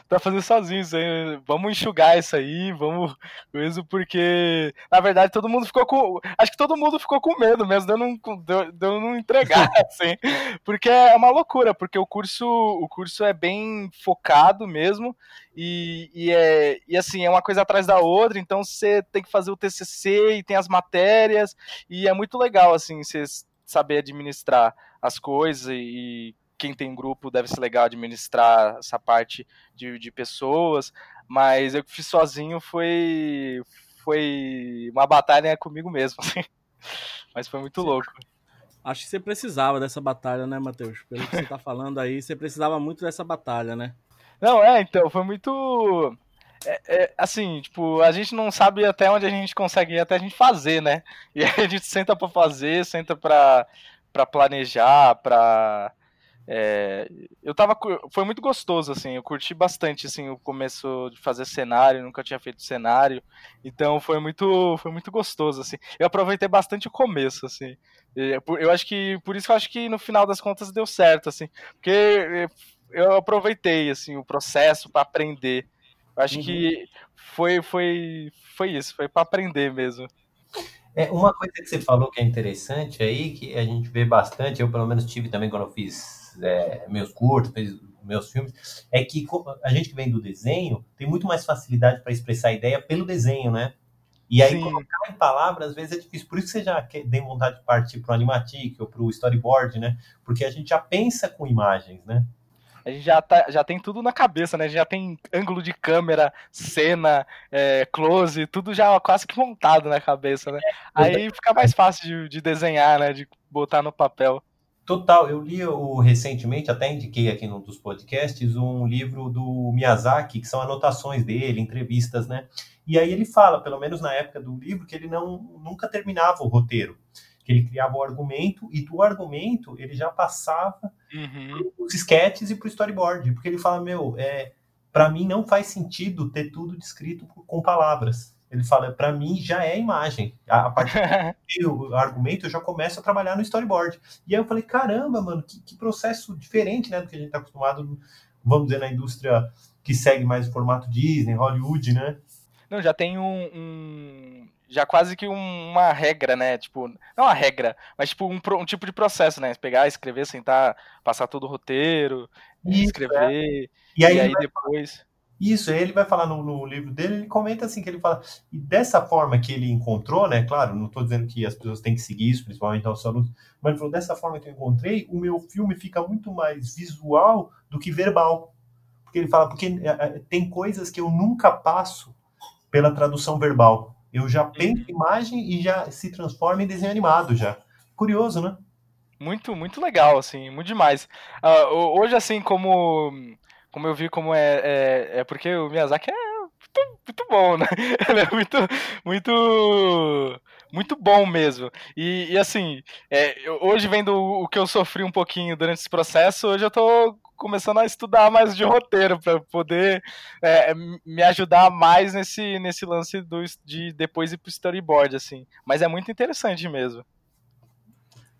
Tá fazendo sozinho isso aí. Vamos enxugar isso aí, vamos coisa, porque na verdade todo mundo ficou com. Acho que todo mundo ficou com medo mesmo de eu não, de eu não entregar, assim. Porque é uma loucura, porque o curso, o curso é bem focado mesmo. E, e, é, e assim, é uma coisa atrás da outra, então você tem que fazer o TCC e tem as matérias, e é muito legal, assim, você saber administrar as coisas e quem tem grupo deve ser legal administrar essa parte de, de pessoas, mas eu que fiz sozinho foi, foi uma batalha comigo mesmo, assim. mas foi muito louco. Acho que você precisava dessa batalha, né, Matheus? Pelo que você tá falando aí, você precisava muito dessa batalha, né? Não, é, então, foi muito. É, é, assim, tipo, a gente não sabe até onde a gente consegue ir até a gente fazer, né? E aí a gente senta pra fazer, senta pra, pra planejar, pra. É, eu tava. Foi muito gostoso, assim. Eu curti bastante, assim, o começo de fazer cenário. Nunca tinha feito cenário. Então foi muito, foi muito gostoso, assim. Eu aproveitei bastante o começo, assim. Eu acho que. Por isso que eu acho que no final das contas deu certo, assim. Porque eu aproveitei, assim, o processo para aprender. Eu acho uhum. que foi, foi, foi isso. Foi para aprender mesmo. É, uma coisa que você falou que é interessante aí, que a gente vê bastante, eu pelo menos tive também quando eu fiz é, meus curtos, meus filmes, é que a gente que vem do desenho tem muito mais facilidade para expressar a ideia pelo desenho, né? E aí, Sim. colocar em palavras, às vezes é difícil. Por isso que você já tem vontade de partir para o animatic ou para o storyboard, né? Porque a gente já pensa com imagens, né? A gente já, tá, já tem tudo na cabeça, né? A gente já tem ângulo de câmera, cena, é, close, tudo já quase que montado na cabeça, né? É, aí fica mais fácil de, de desenhar, né? De botar no papel. Total, eu li o, recentemente, até indiquei aqui num dos podcasts, um livro do Miyazaki, que são anotações dele, entrevistas, né? E aí ele fala, pelo menos na época do livro, que ele não nunca terminava o roteiro, que ele criava o argumento e do argumento ele já passava uhum. os sketches e para o storyboard, porque ele fala, meu, é, para mim não faz sentido ter tudo descrito com palavras. Ele fala, para mim já é imagem. A, a partir do argumento eu já começo a trabalhar no storyboard. E aí eu falei, caramba, mano, que, que processo diferente, né, do que a gente está acostumado, vamos dizer, na indústria que segue mais o formato Disney, Hollywood, né? Não, já tem um, um já quase que um, uma regra, né? Tipo, não uma regra, mas tipo um, um, tipo de processo, né? Pegar, escrever, sentar, passar todo o roteiro, Isso, escrever, é. e aí, e aí depois. Isso, ele vai falar no, no, livro dele, ele comenta assim, que ele fala, e dessa forma que ele encontrou, né, claro, não estou dizendo que as pessoas têm que seguir isso, principalmente aos alunos, mas ele falou, dessa forma que eu encontrei, o meu filme fica muito mais visual do que verbal. Porque ele fala, porque é, é, tem coisas que eu nunca passo pela tradução verbal. Eu já penso imagem e já se transforma em desenho animado já. Curioso, né? Muito, muito legal, assim, muito demais. Uh, hoje, assim, como como eu vi como é, é, é porque o Miyazaki é muito, muito bom, né? Ele é muito, muito, muito bom mesmo. E, e assim, é, hoje vendo o que eu sofri um pouquinho durante esse processo, hoje eu tô começando a estudar mais de roteiro para poder é, me ajudar mais nesse, nesse lance do, de depois ir pro storyboard, assim. Mas é muito interessante mesmo.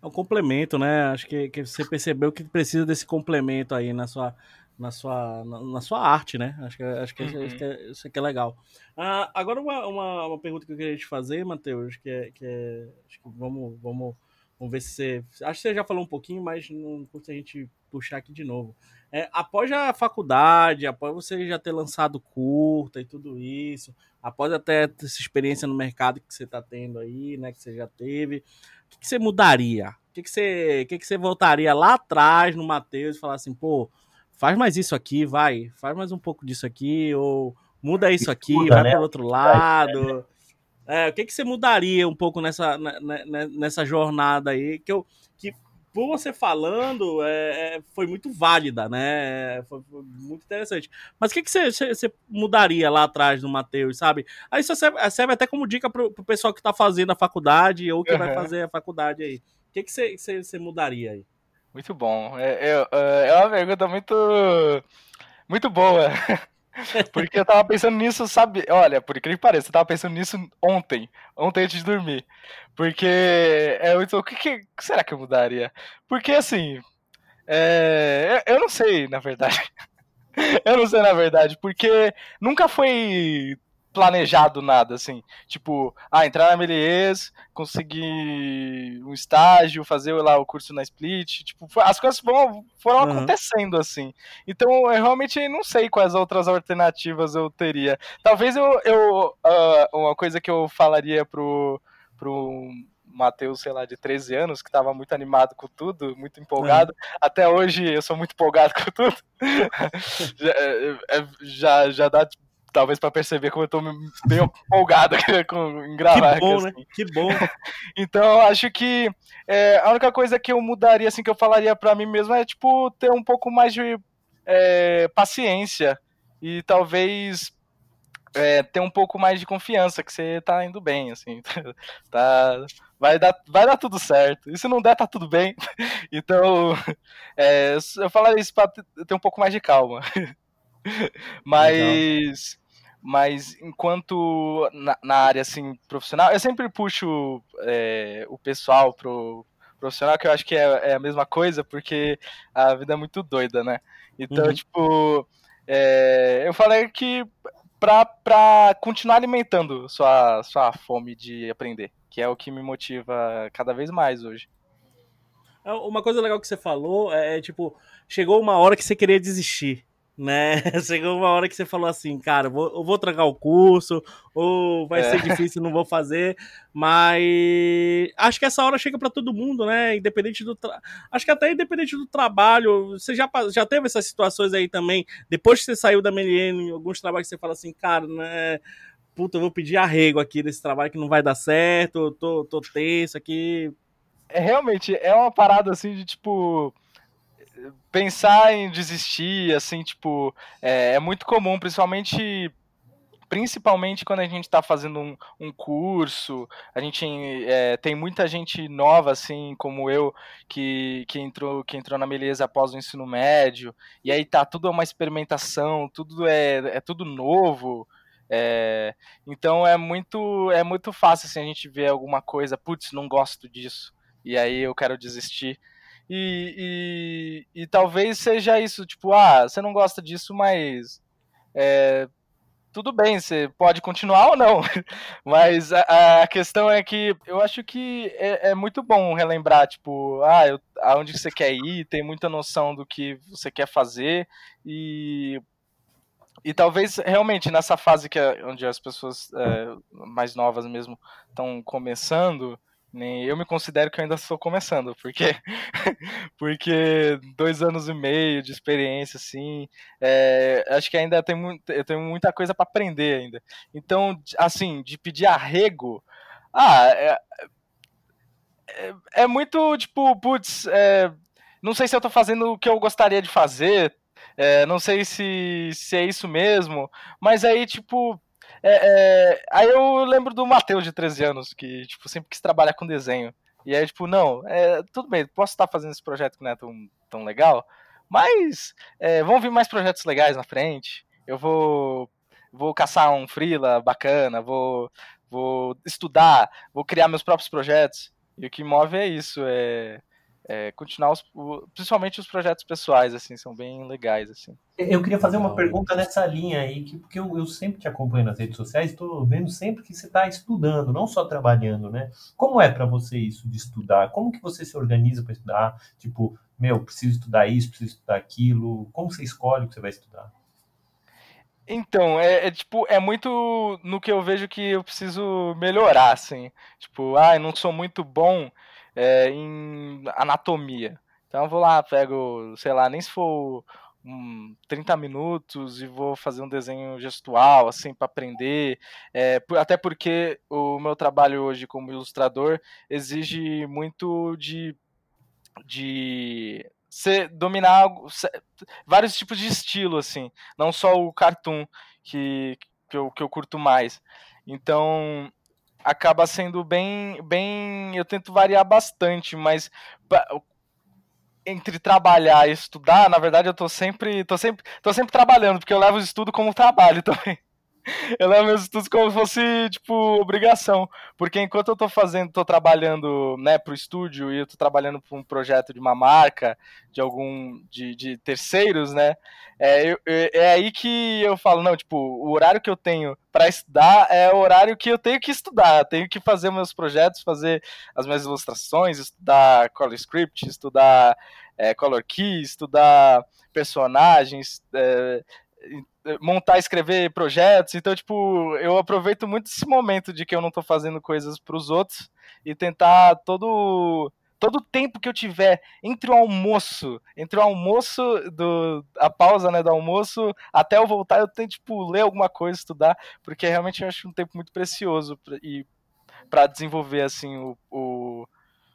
É um complemento, né? Acho que, que você percebeu que precisa desse complemento aí na sua, na sua, na, na, sua arte, né? Acho que, acho que, uhum. acho que é, isso aqui é legal. Ah, agora uma, uma, uma, pergunta que eu queria te fazer, Matheus, que é, que é acho que vamos, vamos, vamos ver se você, acho que você já falou um pouquinho, mas não custa a gente puxar aqui de novo. É, após a faculdade, após você já ter lançado curta e tudo isso, após até essa experiência no mercado que você está tendo aí, né, que você já teve, o que, que você mudaria? O que, que, você, o que, que você voltaria lá atrás no Matheus e falar assim, pô, faz mais isso aqui, vai, faz mais um pouco disso aqui, ou muda isso aqui, muda, vai né? para outro lado. É, o que, que você mudaria um pouco nessa, né, né, nessa jornada aí? Que, eu, que por você falando, é, é, foi muito válida, né? Foi, foi, muito interessante. Mas o que, que você, você mudaria lá atrás no Matheus, sabe? Aí isso serve, serve até como dica para o pessoal que está fazendo a faculdade ou que uhum. vai fazer a faculdade aí. O que, que você, você, você mudaria aí? Muito bom. É, é, é, é uma pergunta muito, muito boa. Porque eu tava pensando nisso, sabe? Olha, por incrível que pareça, eu tava pensando nisso ontem. Ontem antes de dormir. Porque é muito. O que, que será que eu mudaria? Porque assim. É, eu não sei, na verdade. eu não sei, na verdade. Porque nunca foi planejado nada, assim. Tipo, ah, entrar na Melies, conseguir um estágio, fazer lá o curso na Split. Tipo, as coisas vão, foram uhum. acontecendo, assim. Então, eu realmente não sei quais outras alternativas eu teria. Talvez eu. eu uh, uma coisa que eu falaria pro. pro Matheus, sei lá, de 13 anos, que estava muito animado com tudo, muito empolgado. Até hoje eu sou muito empolgado com tudo. já, é, é, já, já dá talvez para perceber como eu tô meio empolgado com, em gravar. Que bom, aqui, né? assim. Que bom. então, acho que é, a única coisa que eu mudaria, assim, que eu falaria para mim mesmo é, tipo, ter um pouco mais de é, paciência e talvez é, ter um pouco mais de confiança que você tá indo bem, assim, tá, vai dar, vai dar tudo certo. E se não der, tá tudo bem. Então, é, eu falaria isso para ter um pouco mais de calma. Mas, mas enquanto na, na, área assim profissional, eu sempre puxo é, o pessoal pro profissional, que eu acho que é, é, a mesma coisa, porque a vida é muito doida, né? Então, uhum. tipo, é, eu falei que para continuar alimentando sua, sua fome de aprender, que é o que me motiva cada vez mais hoje. É, uma coisa legal que você falou é, é tipo, chegou uma hora que você queria desistir né? Chegou uma hora que você falou assim, cara, vou, eu vou trancar o curso, ou vai é. ser difícil, não vou fazer, mas acho que essa hora chega para todo mundo, né? Independente do tra... acho que até independente do trabalho, você já, já teve essas situações aí também, depois que você saiu da Meliene, alguns trabalhos que você fala assim, cara, né? Puta, eu vou pedir arrego aqui desse trabalho que não vai dar certo, eu tô, tô tenso aqui. É realmente, é uma parada assim de tipo pensar em desistir, assim, tipo, é, é muito comum, principalmente principalmente quando a gente está fazendo um, um, curso, a gente é, tem muita gente nova, assim, como eu, que, que, entrou, que entrou na Meleza após o ensino médio, e aí tá tudo uma experimentação, tudo é, é tudo novo, é, então é muito, é muito fácil, assim, a gente ver alguma coisa, putz, não gosto disso, e aí eu quero desistir, e, e, e, talvez seja isso, tipo, ah, você não gosta disso, mas é, tudo bem, você pode continuar ou não. mas a, a, questão é que eu acho que é, é, muito bom relembrar, tipo, ah, eu, aonde você quer ir, tem muita noção do que você quer fazer e e talvez realmente nessa fase que é, onde as pessoas é, mais novas mesmo estão começando, nem eu me considero que eu ainda estou começando, porque porque dois anos e meio de experiência, assim, é, acho que ainda tem muito, eu tenho muita coisa para aprender ainda. Então, assim, de pedir arrego, ah, é, é, é muito tipo, putz, é, não sei se eu estou fazendo o que eu gostaria de fazer, é, não sei se, se é isso mesmo, mas aí, tipo, é, é, aí eu lembro do Matheus de 13 anos, que tipo, sempre quis trabalhar com desenho. E aí, tipo, não, é, tudo bem, posso estar fazendo esse projeto que não é tão, tão legal, mas é, vão vir mais projetos legais na frente. Eu vou, vou caçar um freela bacana, vou, vou estudar, vou criar meus próprios projetos. E o que move é isso, é é, continuar os, principalmente os projetos pessoais assim são bem legais assim. Eu queria fazer uma pergunta nessa linha aí que porque eu, eu sempre te acompanho nas redes sociais estou vendo sempre que você está estudando não só trabalhando né? Como é para você isso de estudar? Como que você se organiza para estudar? Tipo meu preciso estudar isso preciso estudar aquilo como você escolhe o que você vai estudar? Então, é, é, tipo, é muito no que eu vejo que eu preciso melhorar, assim. Tipo, ah, eu não sou muito bom é, em anatomia. Então eu vou lá, pego, sei lá, nem se for um, 30 minutos e vou fazer um desenho gestual, assim, para aprender. É, até porque o meu trabalho hoje como ilustrador exige muito de, de ser, dominar vários tipos de estilo, assim, não só o cartoon que, que, eu, que eu curto mais. Então, acaba sendo bem, bem. Eu tento variar bastante, mas entre trabalhar e estudar, na verdade eu tô sempre, tô sempre, tô sempre trabalhando, porque eu levo o estudo como trabalho também eu levo meus estudos como se fosse, tipo, obrigação. Porque enquanto eu tô fazendo, tô trabalhando, né, pro estúdio e eu tô trabalhando para um projeto de uma marca, de algum, de, de terceiros, né, é, é, é, aí que eu falo, não, tipo, o horário que eu tenho para estudar é o horário que eu tenho que estudar. tenho que fazer meus projetos, fazer as minhas ilustrações, estudar color script, estudar é, color key, estudar personagens, é, montar, escrever projetos. Então, tipo, eu aproveito muito esse momento de que eu não tô fazendo coisas para os outros e tentar todo todo o tempo que eu tiver entre o almoço, entre o almoço do a pausa, né, do almoço, até eu voltar, eu tento tipo ler alguma coisa, estudar, porque realmente eu acho um tempo muito precioso pra, e para desenvolver assim o, o,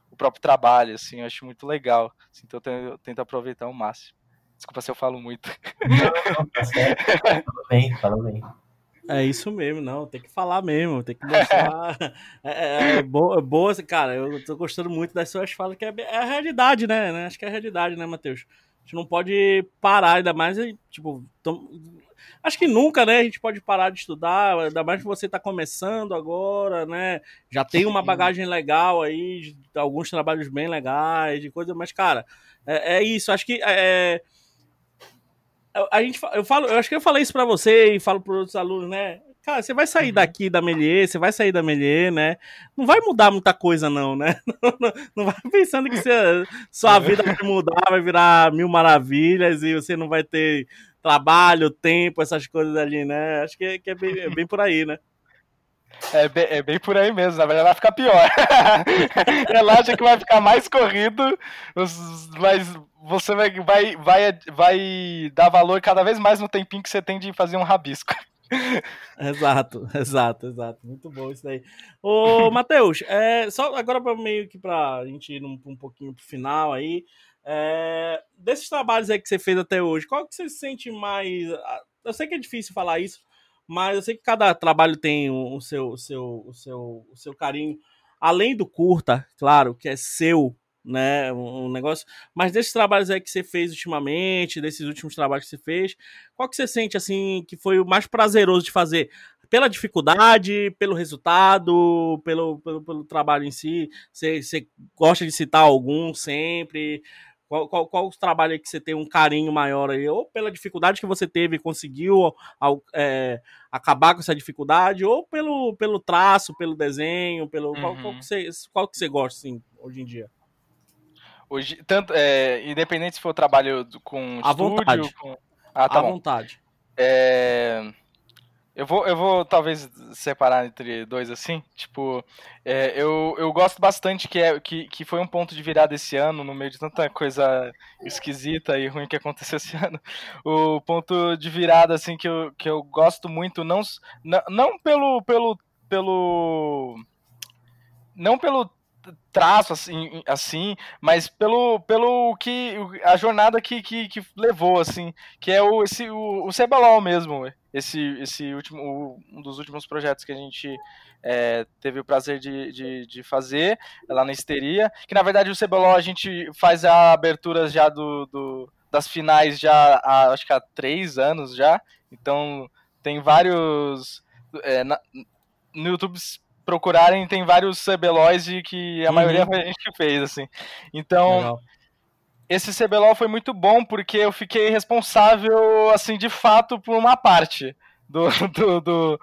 o, próprio trabalho, assim, eu acho muito legal. Assim, então eu tento, aproveitar ao máximo. Desculpa se eu falo muito. Não, não, tá certo. Fala bem, fala bem. É isso mesmo, não. Tem que falar mesmo, tem que mostrar. é, é, é, boa, é boa, cara. Eu tô gostando muito das suas falas, que é, é a realidade, né, né? Acho que é a realidade, né, Matheus? A gente não pode parar, ainda mais, tipo, tom... acho que nunca, né? A gente pode parar de estudar, ainda mais que você tá começando agora, né? Já tem uma bagagem legal aí, alguns trabalhos bem legais, de coisa, mas, cara, é, é isso. Acho que é, a gente, eu falo, eu acho que eu falei isso para você e falo para outros alunos, né? Cara, você vai sair uhum. daqui da Melier, você vai sair da Melier, né? Não vai mudar muita coisa, não, né? Não, não, não vai pensando que você, sua vida vai mudar, vai virar mil maravilhas e você não vai ter trabalho, tempo, essas coisas ali, né? Acho que, que é, bem, é bem por aí, né? É bem, é bem, por aí mesmo, na verdade vai ficar pior. Relaxa que vai ficar mais corrido, mas você vai, vai, vai, vai dar valor cada vez mais no tempinho que você tem de fazer um rabisco. exato, exato, exato. Muito bom isso aí. Ô, Matheus, é, só agora para meio que para a gente ir um, um pouquinho pro final aí, é, desses trabalhos aí que você fez até hoje, qual que você sente mais... Eu sei que é difícil falar isso, mas eu sei que cada trabalho tem o seu, o seu, o seu, o seu carinho. Além do curta, claro, que é seu, né, um negócio. Mas desses trabalhos aí que você fez ultimamente, desses últimos trabalhos que você fez, qual que você sente assim que foi o mais prazeroso de fazer? Pela dificuldade, pelo resultado, pelo, pelo, pelo trabalho em si? Você, você gosta de citar algum sempre? Qual, qual, qual o trabalho que você tem um carinho maior aí? Ou pela dificuldade que você teve e conseguiu é, acabar com essa dificuldade, ou pelo, pelo traço, pelo desenho, pelo. Uhum. Qual, qual, que você, qual que você gosta, assim, hoje em dia? Hoje, tanto, é, independente se for trabalho com à estúdio, vontade. com. Ah, tá à bom. vontade. É, eu vou, eu vou talvez separar entre dois assim. Tipo, é, eu, eu gosto bastante que, é, que, que foi um ponto de virada esse ano, no meio de tanta coisa esquisita e ruim que aconteceu esse ano. O ponto de virada, assim, que eu, que eu gosto muito, não, não, pelo, pelo, pelo. Não pelo traço assim, assim mas pelo, pelo que a jornada que, que, que levou assim que é o esse o, o CBLOL mesmo esse esse último um dos últimos projetos que a gente é, teve o prazer de, de, de, fazer lá na histeria que na verdade o CBLOL a gente faz a abertura já do, do das finais já há, acho que há três anos já então tem vários é, na, no YouTube procurarem, tem vários CBLOLs e que a uhum. maioria foi a gente que fez, assim. Então, Legal. Esse CBLOL foi muito bom porque eu fiquei responsável, assim, de fato, por uma parte do, do, do,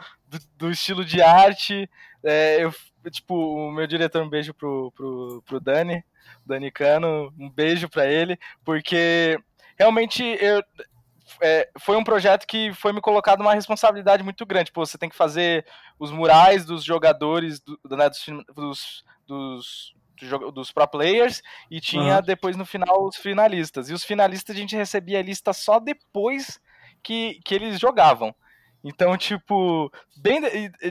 do estilo de arte. É, eu, tipo, o meu diretor, um beijo pro, pro, pro Dani, Dani Cano, um beijo para ele, porque realmente eu, é, foi um projeto que foi me colocado uma responsabilidade muito grande. Pô, você tem que fazer os murais dos jogadores, do, né, dos, dos, dos, dos pro players, e tinha uhum. depois no final os finalistas. E os finalistas a gente recebia a lista só depois que, que eles jogavam. Então, tipo, bem.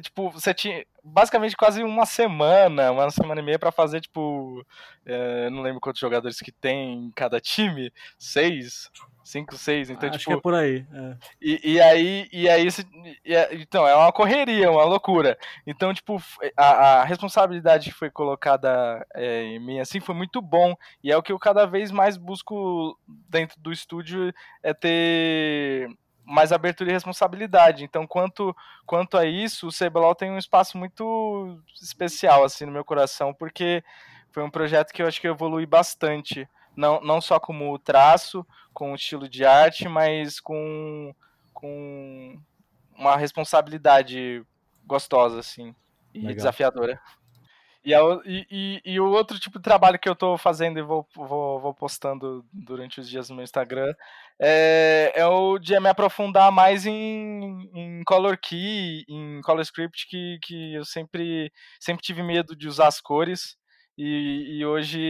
Tipo, você tinha basicamente quase uma semana, uma semana e meia para fazer, tipo. É, não lembro quantos jogadores que tem em cada time. Seis? 5, 6, então Acho tipo... que é por aí. É. E, e, aí, e aí e é, então, é uma correria, uma loucura. Então, tipo, a, a responsabilidade que foi colocada é, em mim, assim, foi muito bom. E é o que eu cada vez mais busco dentro do estúdio, é ter mais abertura e responsabilidade. Então, quanto, quanto a isso, o CBLOL tem um espaço muito especial, assim, no meu coração, porque foi um projeto que eu acho que evolui bastante não, não só como traço, com o estilo de arte, mas com, com uma responsabilidade gostosa, assim, e Legal. desafiadora. E, a, e, e, o outro tipo de trabalho que eu estou fazendo e vou, vou, vou, postando durante os dias no meu Instagram é, é o de me aprofundar mais em, em Color Key, em Color Script, que, que eu sempre, sempre tive medo de usar as cores. E, e hoje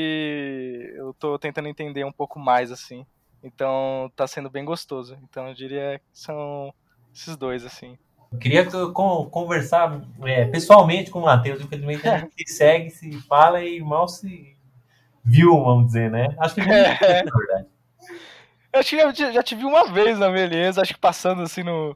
eu tô tentando entender um pouco mais, assim. Então tá sendo bem gostoso. Então eu diria que são esses dois, assim. Eu queria conversar é, pessoalmente com o Matheus, infelizmente a gente se segue, se fala e mal se viu, vamos dizer, né? Acho que é, é. na verdade. Eu acho que já, já te vi uma vez na beleza, acho que passando assim no,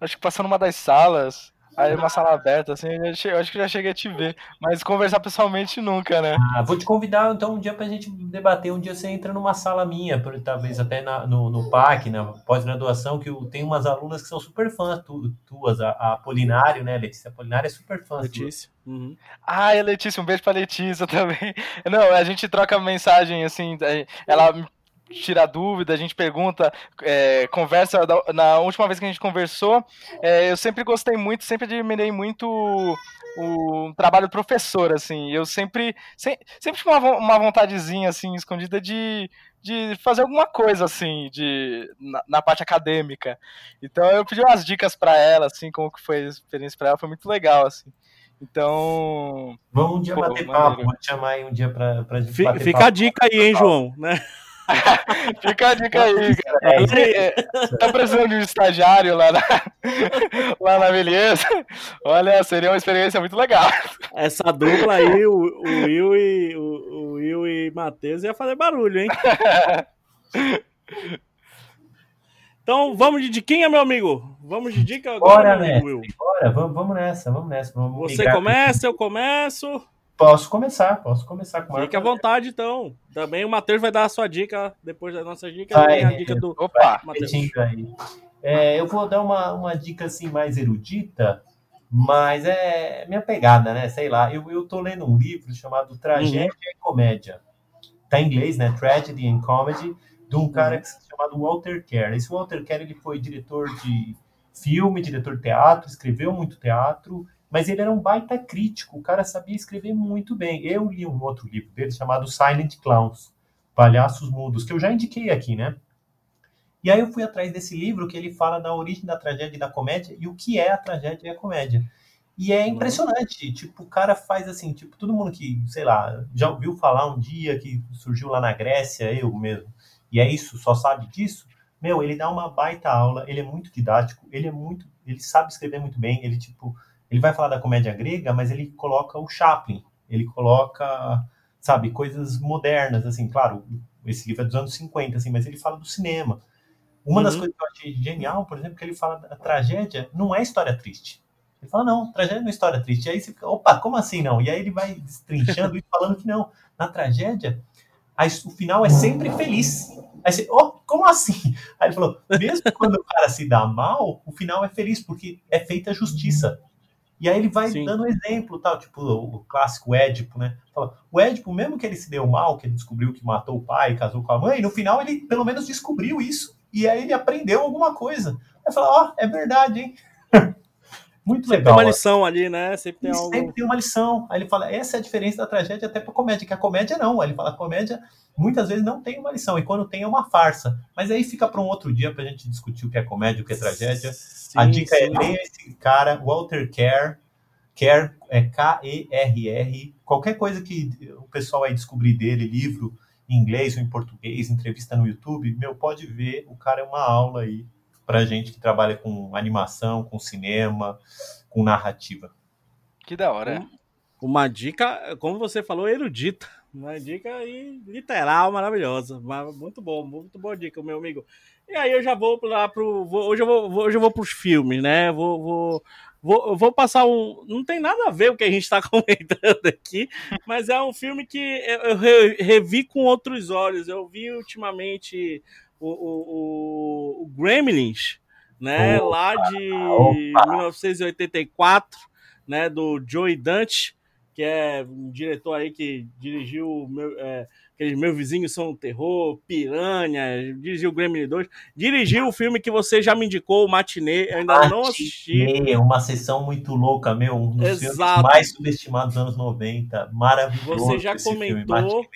acho que passando numa das salas. Aí uma sala aberta, assim, eu, eu acho que já cheguei a te ver. Mas conversar pessoalmente nunca, né? Ah, vou te convidar então um dia pra gente debater. Um dia você entra numa sala minha, por- talvez até na- no, no PAC, na pós-graduação, que eu tenho umas alunas que são super fãs tu- tuas. A, a Apolinário, né, Letícia? A Apolinário é super fã. Letícia. Uhum. Ah, e a Letícia, um beijo pra Letícia também. Não, a gente troca mensagem, assim, é, ela me tira dúvida, a gente pergunta, é, conversa. da- Na última vez que a gente conversou, é, eu sempre gostei muito, sempre admirei muito o, o trabalho do professor, assim. Eu sempre, sem- sempre tive uma, uma vontadezinha, assim, escondida de, de fazer alguma coisa, assim, de, na, na parte acadêmica. Então eu pedi umas dicas pra ela, assim, como que foi a experiência pra ela, foi muito legal, assim. Então, Vamos um dia Pô, bater maneiro. papo. Vou chamar aí um dia pra, pra gente Fica papo. a dica aí, hein, João, né? Fica a dica aí, cara. É, é, tá precisando de um estagiário lá na, lá na beleza. Olha, seria uma experiência muito legal. Essa dupla aí, o, o Will e o, o Will e Matheus ia fazer barulho, hein? Então, vamos de diquinha, meu amigo? Vamos de dica Bora, agora, meu mestre. Will? Bora, vamos, vamos nessa, vamos nessa. Vamos Você começa, eu começo. Posso começar, posso começar com Fique à vontade, então. Também o Matheus vai dar a sua dica depois da nossa dica. Vai, a dica do Opa! Matheus. É, eu vou dar uma, uma dica assim mais erudita, mas é minha pegada, né? Sei lá. Eu, eu tô lendo um livro chamado Tragédia e Comédia. Tá em inglês, né? Tragedy and Comedy, de um cara que se chamado Walter Kerr. Esse Walter Kerr ele foi diretor de filme, diretor de teatro, escreveu muito teatro, mas ele era um baita crítico. O cara sabia escrever muito bem. Eu li um outro livro dele chamado Silent Clowns, Palhaços Mudos, que eu já indiquei aqui, né? E aí eu fui atrás desse livro que ele fala da origem da tragédia e da comédia e o que é a tragédia e a comédia. E é impressionante, tipo, o cara faz assim, tipo, todo mundo que, sei lá, já ouviu falar um dia que surgiu lá na Grécia, eu mesmo, e é isso, só sabe disso, meu, ele dá uma baita aula, ele é muito didático, ele é muito, ele sabe escrever muito bem, ele, tipo, ele vai falar da comédia grega, mas ele coloca o Chaplin, ele coloca, sabe, coisas modernas, assim, claro, esse livro é dos anos 50, assim, mas ele fala do cinema. Uma das Uhum. coisas que eu achei genial, por exemplo, que ele fala da tragédia não é história triste. Ele fala, não, tragédia não é história triste. E aí você fica, opa, como assim não? E aí ele vai destrinchando e falando que não. Na tragédia, a o final é sempre feliz. Aí você, oh, como assim? Aí ele falou, mesmo quando o cara se dá mal, o final é feliz, porque é feita justiça. E aí ele vai Sim. dando exemplo, tal, tipo o clássico Édipo, né? Fala, o Édipo, mesmo que ele se deu mal, que ele descobriu que matou o pai, casou com a mãe, no final ele pelo menos descobriu isso e aí ele aprendeu alguma coisa. Aí fala, ó, é verdade, hein? Muito Sempre tem legal. uma ó. lição ali, né? Sempre tem algo. sempre tem uma lição. Aí ele fala, essa é a diferença da tragédia até pra comédia, que a comédia não. Aí ele fala, a comédia muitas vezes não tem uma lição, e quando tem é uma farsa. Mas aí fica para um outro dia pra gente discutir o que é comédia, o que é tragédia. Sim, a dica é sim. leia esse cara, Walter Kerr, Kerr é K-E-R-R. Qualquer coisa que o pessoal aí descobrir dele, livro em inglês ou em português, entrevista no YouTube, meu, pode ver, o cara é uma aula aí pra gente que trabalha com animação, com cinema, com narrativa. Que da hora. Uma dica, como você falou, erudita. Uma dica aí literal, maravilhosa. Mas Muito bom, muito boa dica, meu amigo. E aí eu já vou lá pro. vou- hoje, eu vou, hoje eu vou pros filmes, né? Vou, vou, vou, eu vou passar um. Não tem nada a ver o que a gente tá comentando aqui, mas é um filme que eu, eu re- revi com outros olhos. Eu vi ultimamente o, o, o, Gremlins, né? Opa, lá de opa. 1984, né? Do Joey Dante que é um diretor aí que dirigiu o meu, é, aqueles Meus Vizinhos São Terror, Piranha, dirigiu o Gremlin 2, dirigiu o filme que você já me indicou, o Matinê, eu ainda não assisti. É uma sessão muito louca, meu. Um dos filmes Exato. mais subestimados dos anos 90. Maravilhoso. Você já filme, comentou, Matinê.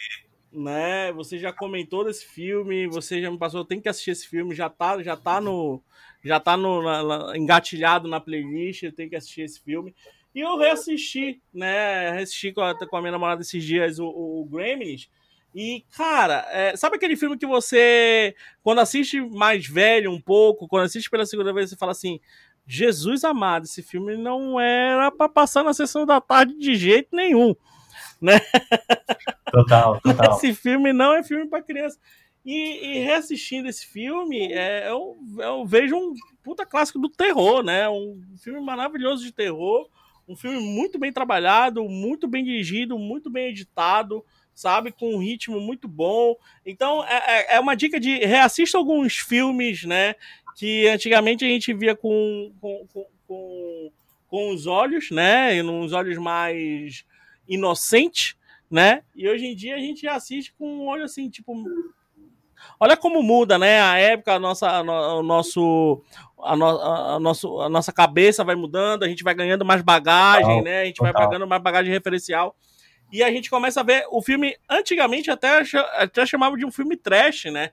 Né? Você já comentou desse filme, você já me passou, tem que assistir esse filme, já tá, já tá no já tá no na- na- engatilhado na playlist, tenho que assistir esse filme. E eu reassisti, né? Reassisti com a, com a minha namorada esses dias o, o, o Gremlins. E, cara, é, sabe aquele filme que você, quando assiste mais velho um pouco, quando assiste pela segunda vez, você fala assim: Jesus amado, esse filme não era pra passar na sessão da tarde de jeito nenhum. Total, total. Esse filme não é filme para criança. E, e reassistindo esse filme, é, eu, eu vejo um puta clássico do terror, né? Um filme maravilhoso de terror, um filme muito bem trabalhado, muito bem dirigido, muito bem editado, sabe? Com um ritmo muito bom. Então, é, é, é uma dica de reassista alguns filmes, né? Que antigamente a gente via com, com, com, com, com os olhos, né? Uns olhos mais inocentes, né? E hoje em dia a gente assiste com um olho assim, tipo. Olha como muda, né? A época, a nossa, a no, o nosso, a, no, a, nosso, a nossa cabeça vai mudando, a gente vai ganhando mais bagagem, total, né? A gente total. vai pagando mais bagagem referencial. E a gente começa a ver o filme, antigamente até, até chamava de um filme trash, né?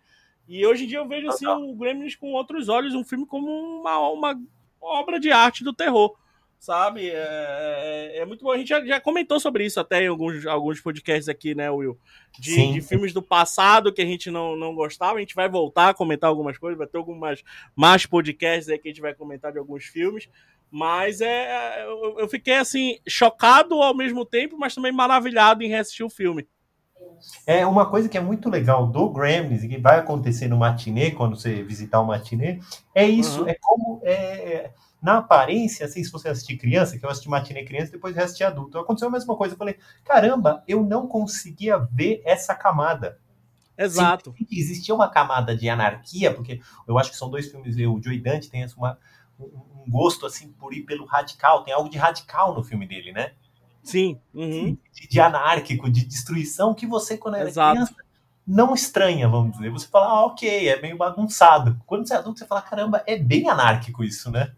E hoje em dia eu vejo assim o Gremlins com outros olhos, um filme como uma, uma obra de arte do terror, sabe? É, é, é muito bom. A gente já, já, comentou sobre isso até em alguns, alguns podcasts aqui, né, Will? De, de, filmes do passado que a gente não, não gostava. A gente vai voltar a comentar algumas coisas, vai ter algumas mais podcasts aí que a gente vai comentar de alguns filmes. Mas é, eu, eu fiquei assim, chocado ao mesmo tempo, mas também maravilhado em reassistir o filme. É uma coisa que é muito legal do Gremlins e que vai acontecer no matinê, quando você visitar o matinê, é isso, uhum. é como é, na aparência, assim, se você assistir criança, que eu assisti matinê criança, depois assisti adulto, aconteceu a mesma coisa. Eu falei, caramba, eu não conseguia ver essa camada. Exato. Sim, existia uma camada de anarquia, porque eu acho que são dois filmes, o Joe Dante tem uma, um gosto assim por ir pelo radical, tem algo de radical no filme dele, né? Sim. Uhum. De, de, anárquico, de destruição, que você, quando era Exato. criança, não estranha, vamos dizer. Você fala, ah, ok, é meio bagunçado. Quando você é adulto, você fala, caramba, é bem anárquico isso, né?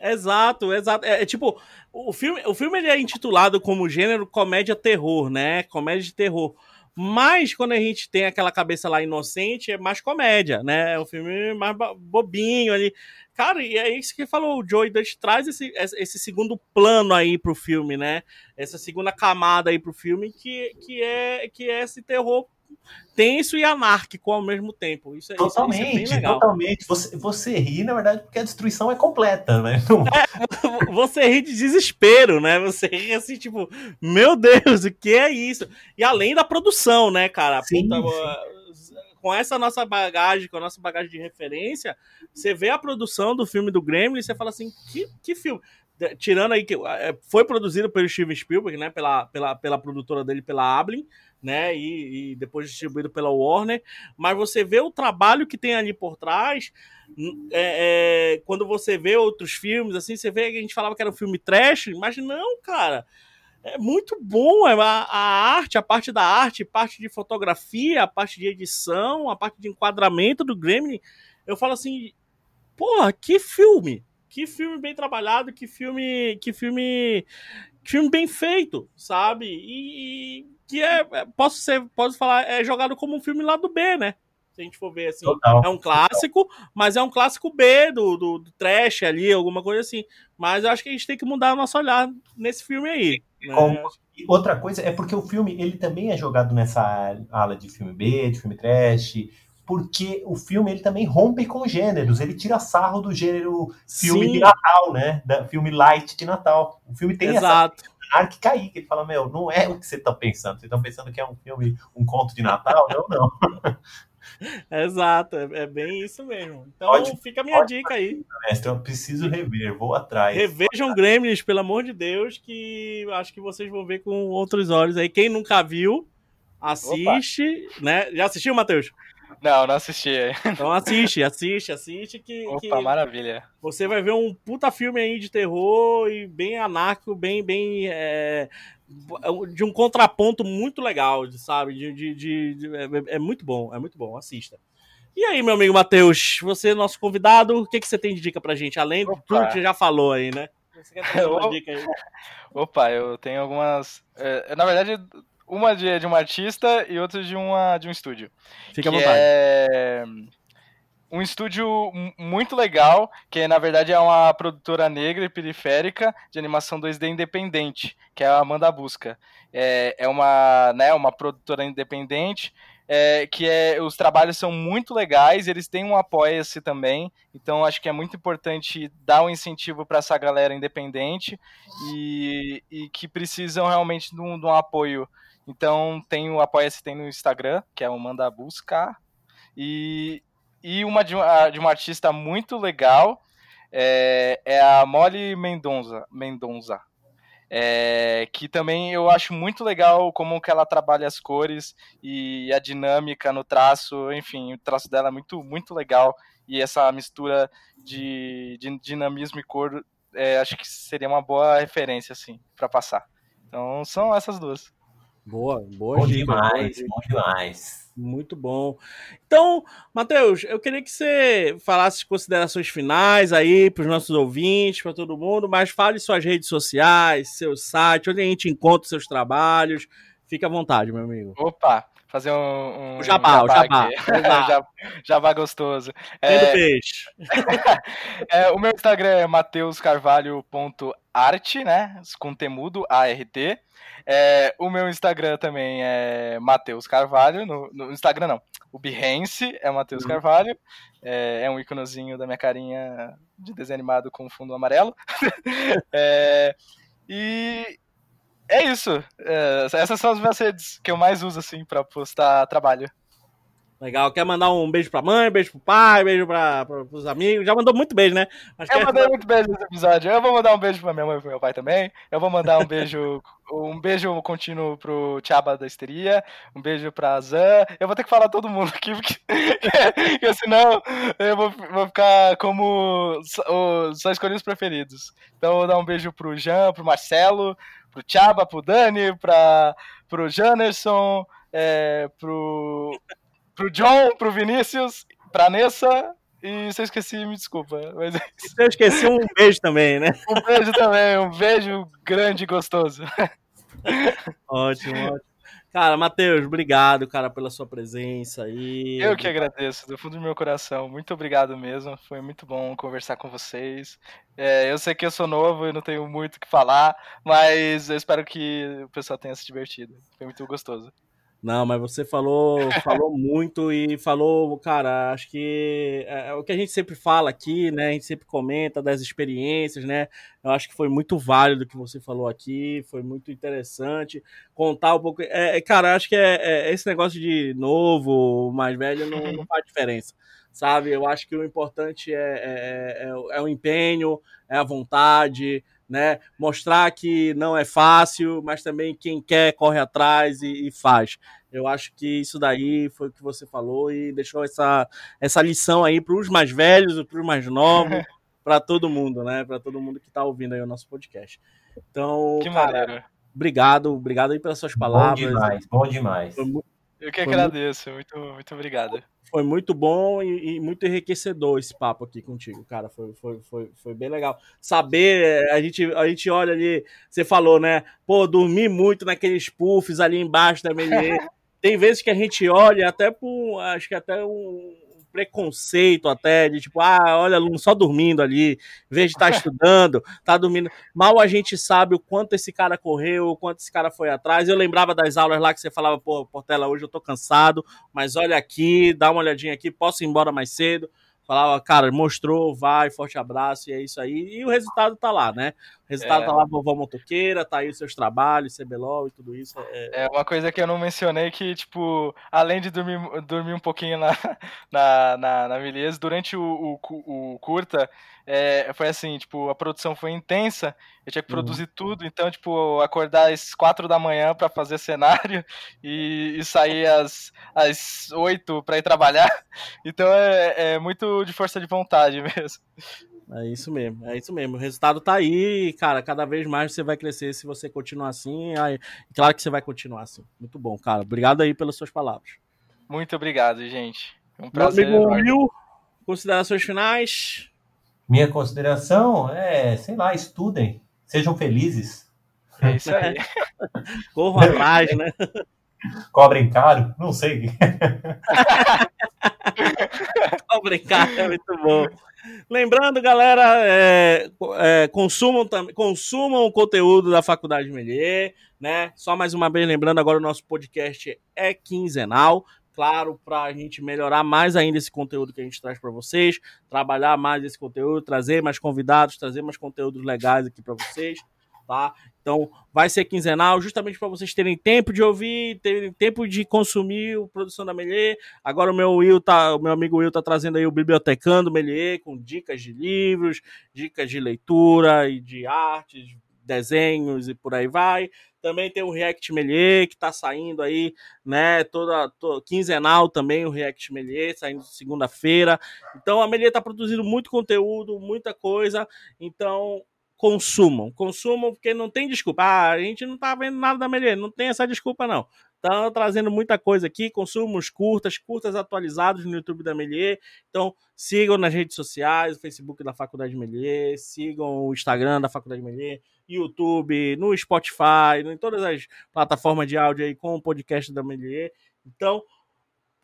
Exato, exato. É, é, tipo, o filme, o filme ele é intitulado como gênero comédia terror, né? Comédia de terror. Mas quando a gente tem aquela cabeça lá inocente, é mais comédia, né? É um filme mais bobinho ali. Cara, e é isso que falou, o Joey Dutch traz esse, esse segundo plano aí pro filme, né? Essa segunda camada aí pro filme, que, que, é, que é esse terror tenso e anárquico ao mesmo tempo. Isso, totalmente, isso é totalmente. Você, você ri, na verdade, porque a destruição é completa, né? Não... É, você ri de desespero, né? Você ri assim, tipo, meu Deus, o que é isso? E além da produção, né, cara? Sim, Puta, sim com essa nossa bagagem, com a nossa bagagem de referência, você vê a produção do filme do Gremlin e você fala assim, que, que filme? Tirando aí que é, foi produzido pelo Steven Spielberg, né, pela, pela, pela produtora dele, pela Ablin, né, e, e depois distribuído pela Warner, mas você vê o trabalho que tem ali por trás, é, é, quando você vê outros filmes, assim, você vê que a gente falava que era um filme trash, mas não, cara, é muito bom. É a, a, arte, a parte da arte, parte de fotografia, a parte de edição, a parte de enquadramento do Gremlin. Eu falo assim, porra, que filme! Que filme bem trabalhado, que filme, que filme, que filme bem feito, sabe? E, e que é, é posso ser, posso falar, é jogado como um filme lá do B, né? se a gente for ver assim. Total, é um clássico, total. mas é um clássico B do, do, do, trash ali, alguma coisa assim. Mas eu acho que a gente tem que mudar o nosso olhar nesse filme aí. Né? Como, outra coisa é porque o filme ele também é jogado nessa ala de filme B, de filme trash, porque o filme ele também rompe com gêneros, ele tira sarro do gênero filme Sim. de Natal, né? Da filme light de Natal. O filme tem Exato. essa arca cair, que ele fala, meu, não é o que você está pensando. Vocês estão pensando que é um filme, um conto de Natal? Não, não. Exato, é, é, bem isso mesmo. Então pode, fica a minha dica aí. Mestre, eu preciso rever, vou atrás. Revejam Gremlins, pelo amor de Deus, que acho que vocês vão ver com outros olhos aí. Quem nunca viu, assiste, Opa. né? Já assistiu, Matheus? Não, não assisti. Então assiste, assiste, assiste que. Opa, que maravilha. Você vai ver um puta filme aí de terror e bem anárquico, bem, bem. É, de um contraponto muito legal, sabe? De, de, de, de é, é, muito bom, é muito bom, assista. E aí, meu amigo Matheus, você é nosso convidado, o que, que você tem de dica pra gente? Além Opa. de tudo que você já falou aí, né? Você quer uma dica aí? Opa, eu tenho algumas. É, na verdade, uma de, de uma artista e outra de, uma, de um estúdio. Fica à vontade. É um estúdio muito legal, que na verdade é uma produtora negra e periférica de animação 2D independente, que é a Amanda Busca. É, é uma, né, uma produtora independente, é, que é, os trabalhos são muito legais, eles têm um apoia-se também, então acho que é muito importante dar um incentivo para essa galera independente e, e que precisam realmente de um, de um apoio. Então tem o apoia-se tem no Instagram, que é o Manda Busca, E, e uma de, de uma artista muito legal é, é a Molly Mendonça. Mendonça. É, que também eu acho muito legal como que ela trabalha as cores e a dinâmica no traço, enfim, o traço dela é muito, muito legal e essa mistura de, de dinamismo e cor, é, acho que seria uma boa referência, assim, para passar. Então, são essas duas. Boa, boa Bom dica, demais, bom demais. Muito bom. Então, Matheus, eu queria que você falasse considerações finais aí para os nossos ouvintes, para todo mundo, mas fale suas redes sociais, seu site, onde a gente encontra seus trabalhos. Fique à vontade, meu amigo. Opa, fazer um, um O jabá, o jabá. aqui. jabá. jabá gostoso. Tendo É, peixe. é, o meu Instagram é mateuscarvalho.art, né? Com temudo, A-R-T. É, o meu Instagram também é Mateus Carvalho. No, no Instagram não. O Behance é Mateus Uhum. Carvalho. É, é um íconozinho da minha carinha de desenho animado com fundo amarelo. É, e é isso. É, essas são as minhas redes que eu mais uso assim para postar trabalho. Legal. Quer mandar um beijo pra mãe, beijo pro pai, beijo pra, pra, pros amigos? Já mandou muito beijo, né? Mas Eu quer- mandei muito beijo nesse episódio. Eu vou mandar um beijo pra minha mãe e pro meu pai também. Eu vou mandar um beijo, um beijo contínuo pro Tchaba da Histeria, um beijo pra Zan. Eu vou ter que falar todo mundo aqui, porque, porque senão eu vou, vou ficar como o- só escolhi os preferidos. Então eu vou dar um beijo pro Jean, pro Marcelo, pro Tchaba, pro Dani, pra, pro Janerson, é, pro, pro John, pro Vinícius, pra Nessa. E se eu esqueci, me desculpa. Mas é isso. Eu esqueci um beijo também, né? Um beijo também, um beijo grande e gostoso. Ótimo, ótimo. Cara, Matheus, obrigado, cara, pela sua presença aí. Eu que agradeço, do fundo do meu coração. Muito obrigado mesmo. Foi muito bom conversar com vocês. É, eu sei que eu sou novo e não tenho muito o que falar, mas eu espero que o pessoal tenha se divertido. Foi muito gostoso. Não, mas você falou, falou muito e falou, cara, acho que é, é o que a gente sempre fala aqui, né? A gente sempre comenta das experiências, né? Eu acho que foi muito válido o que você falou aqui, foi muito interessante contar um pouco. É, é, cara, acho que é, é- esse negócio de novo, mais velho, não, não faz diferença, sabe? Eu acho que o importante é, é, é, é o empenho, é a vontade, né? Mostrar que não é fácil, mas também quem quer corre atrás e, e faz. Eu acho que isso daí foi o que você falou e deixou essa, essa lição aí para os mais velhos, para os mais novos, para todo mundo, né? Para todo mundo que está ouvindo aí o nosso podcast. Então, Que cara, maneiro. obrigado, obrigado aí pelas suas Bom palavras. demais, bom demais. Foi, mu- Eu que Foi agradeço. Muito, muito obrigado. foi muito bom e, e muito enriquecedor esse papo aqui contigo, cara. Foi, foi, foi, foi bem legal. Saber, a gente, a gente olha ali, você falou, né? Pô, dormi muito naqueles puffs ali embaixo da MLE. Tem vezes que a gente olha até por, acho que até um preconceito até, de tipo, ah, olha aluno só dormindo ali, em vez de estar estudando, tá dormindo. Mal a gente sabe o quanto esse cara correu, o quanto esse cara foi atrás. Eu lembrava das aulas lá que você falava, pô, Portela, hoje eu tô cansado, mas olha aqui, dá uma olhadinha aqui, posso ir embora mais cedo. Falava, cara, mostrou, vai, forte abraço, e é isso aí. E o resultado tá lá, né? O resultado É. tá lá, vovó motoqueira, tá aí os seus trabalhos, CBLOL e tudo isso. É, É uma coisa que eu não mencionei que, tipo, além de dormir, dormir um pouquinho na, na, na, na Vilheza, durante o, o, o curta, é, foi assim, tipo, a produção foi intensa, eu tinha que Uhum. produzir tudo, então, tipo, acordar às quatro da manhã pra fazer cenário e, e sair às, às oito pra ir trabalhar. Então é, é muito de força de vontade mesmo. É isso mesmo, é isso mesmo. O resultado tá aí, cara. Cada vez mais você vai crescer se você continuar assim. Aí, claro que você vai continuar assim. Muito bom, cara. Obrigado aí pelas suas palavras. Muito obrigado, gente. Um Meu prazer. amigo enorme. Will, considerações finais. Minha consideração é, sei lá, estudem, sejam felizes, É isso aí. Corram atrás, né? cobrem caro, não sei. Obrigado, é muito bom. Lembrando, galera, é, é, consumam, consumam o conteúdo da Faculdade Melier, né? Só mais uma vez lembrando, agora o nosso podcast é quinzenal. Claro, para a gente melhorar mais ainda esse conteúdo que a gente traz para vocês, trabalhar mais esse conteúdo, trazer mais convidados, trazer mais conteúdos legais aqui para vocês. tá? Então, vai ser quinzenal, justamente para vocês terem tempo de ouvir, terem tempo de consumir a produção da Melier. Agora o meu Will tá, o meu amigo Will tá trazendo aí o Bibliotecando Melier com dicas de livros, dicas de leitura e de artes, desenhos e por aí vai. Também tem o React Melier, que está saindo aí, né? Toda, toda, quinzenal também, o React Melier, saindo segunda-feira. Então a Melier está produzindo muito conteúdo, muita coisa. Então, consumam, consumam, porque não tem desculpa. Ah, a gente não tá vendo nada da Melier, não tem essa desculpa, não. Estão trazendo muita coisa aqui, consumos curtas, curtas atualizados no YouTube da Melier. Então, sigam nas redes sociais, o Facebook da Faculdade Melier, sigam o Instagram da Faculdade Melier, YouTube, no Spotify, em todas as plataformas de áudio aí com o podcast da Melier. Então,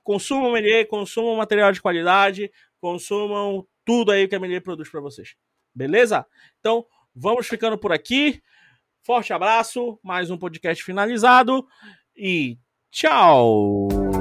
consumam Melier, consumam material de qualidade, consumam tudo aí que a Melier produz para vocês. Beleza? Então, vamos ficando por aqui. Forte abraço, mais um podcast finalizado e tchau!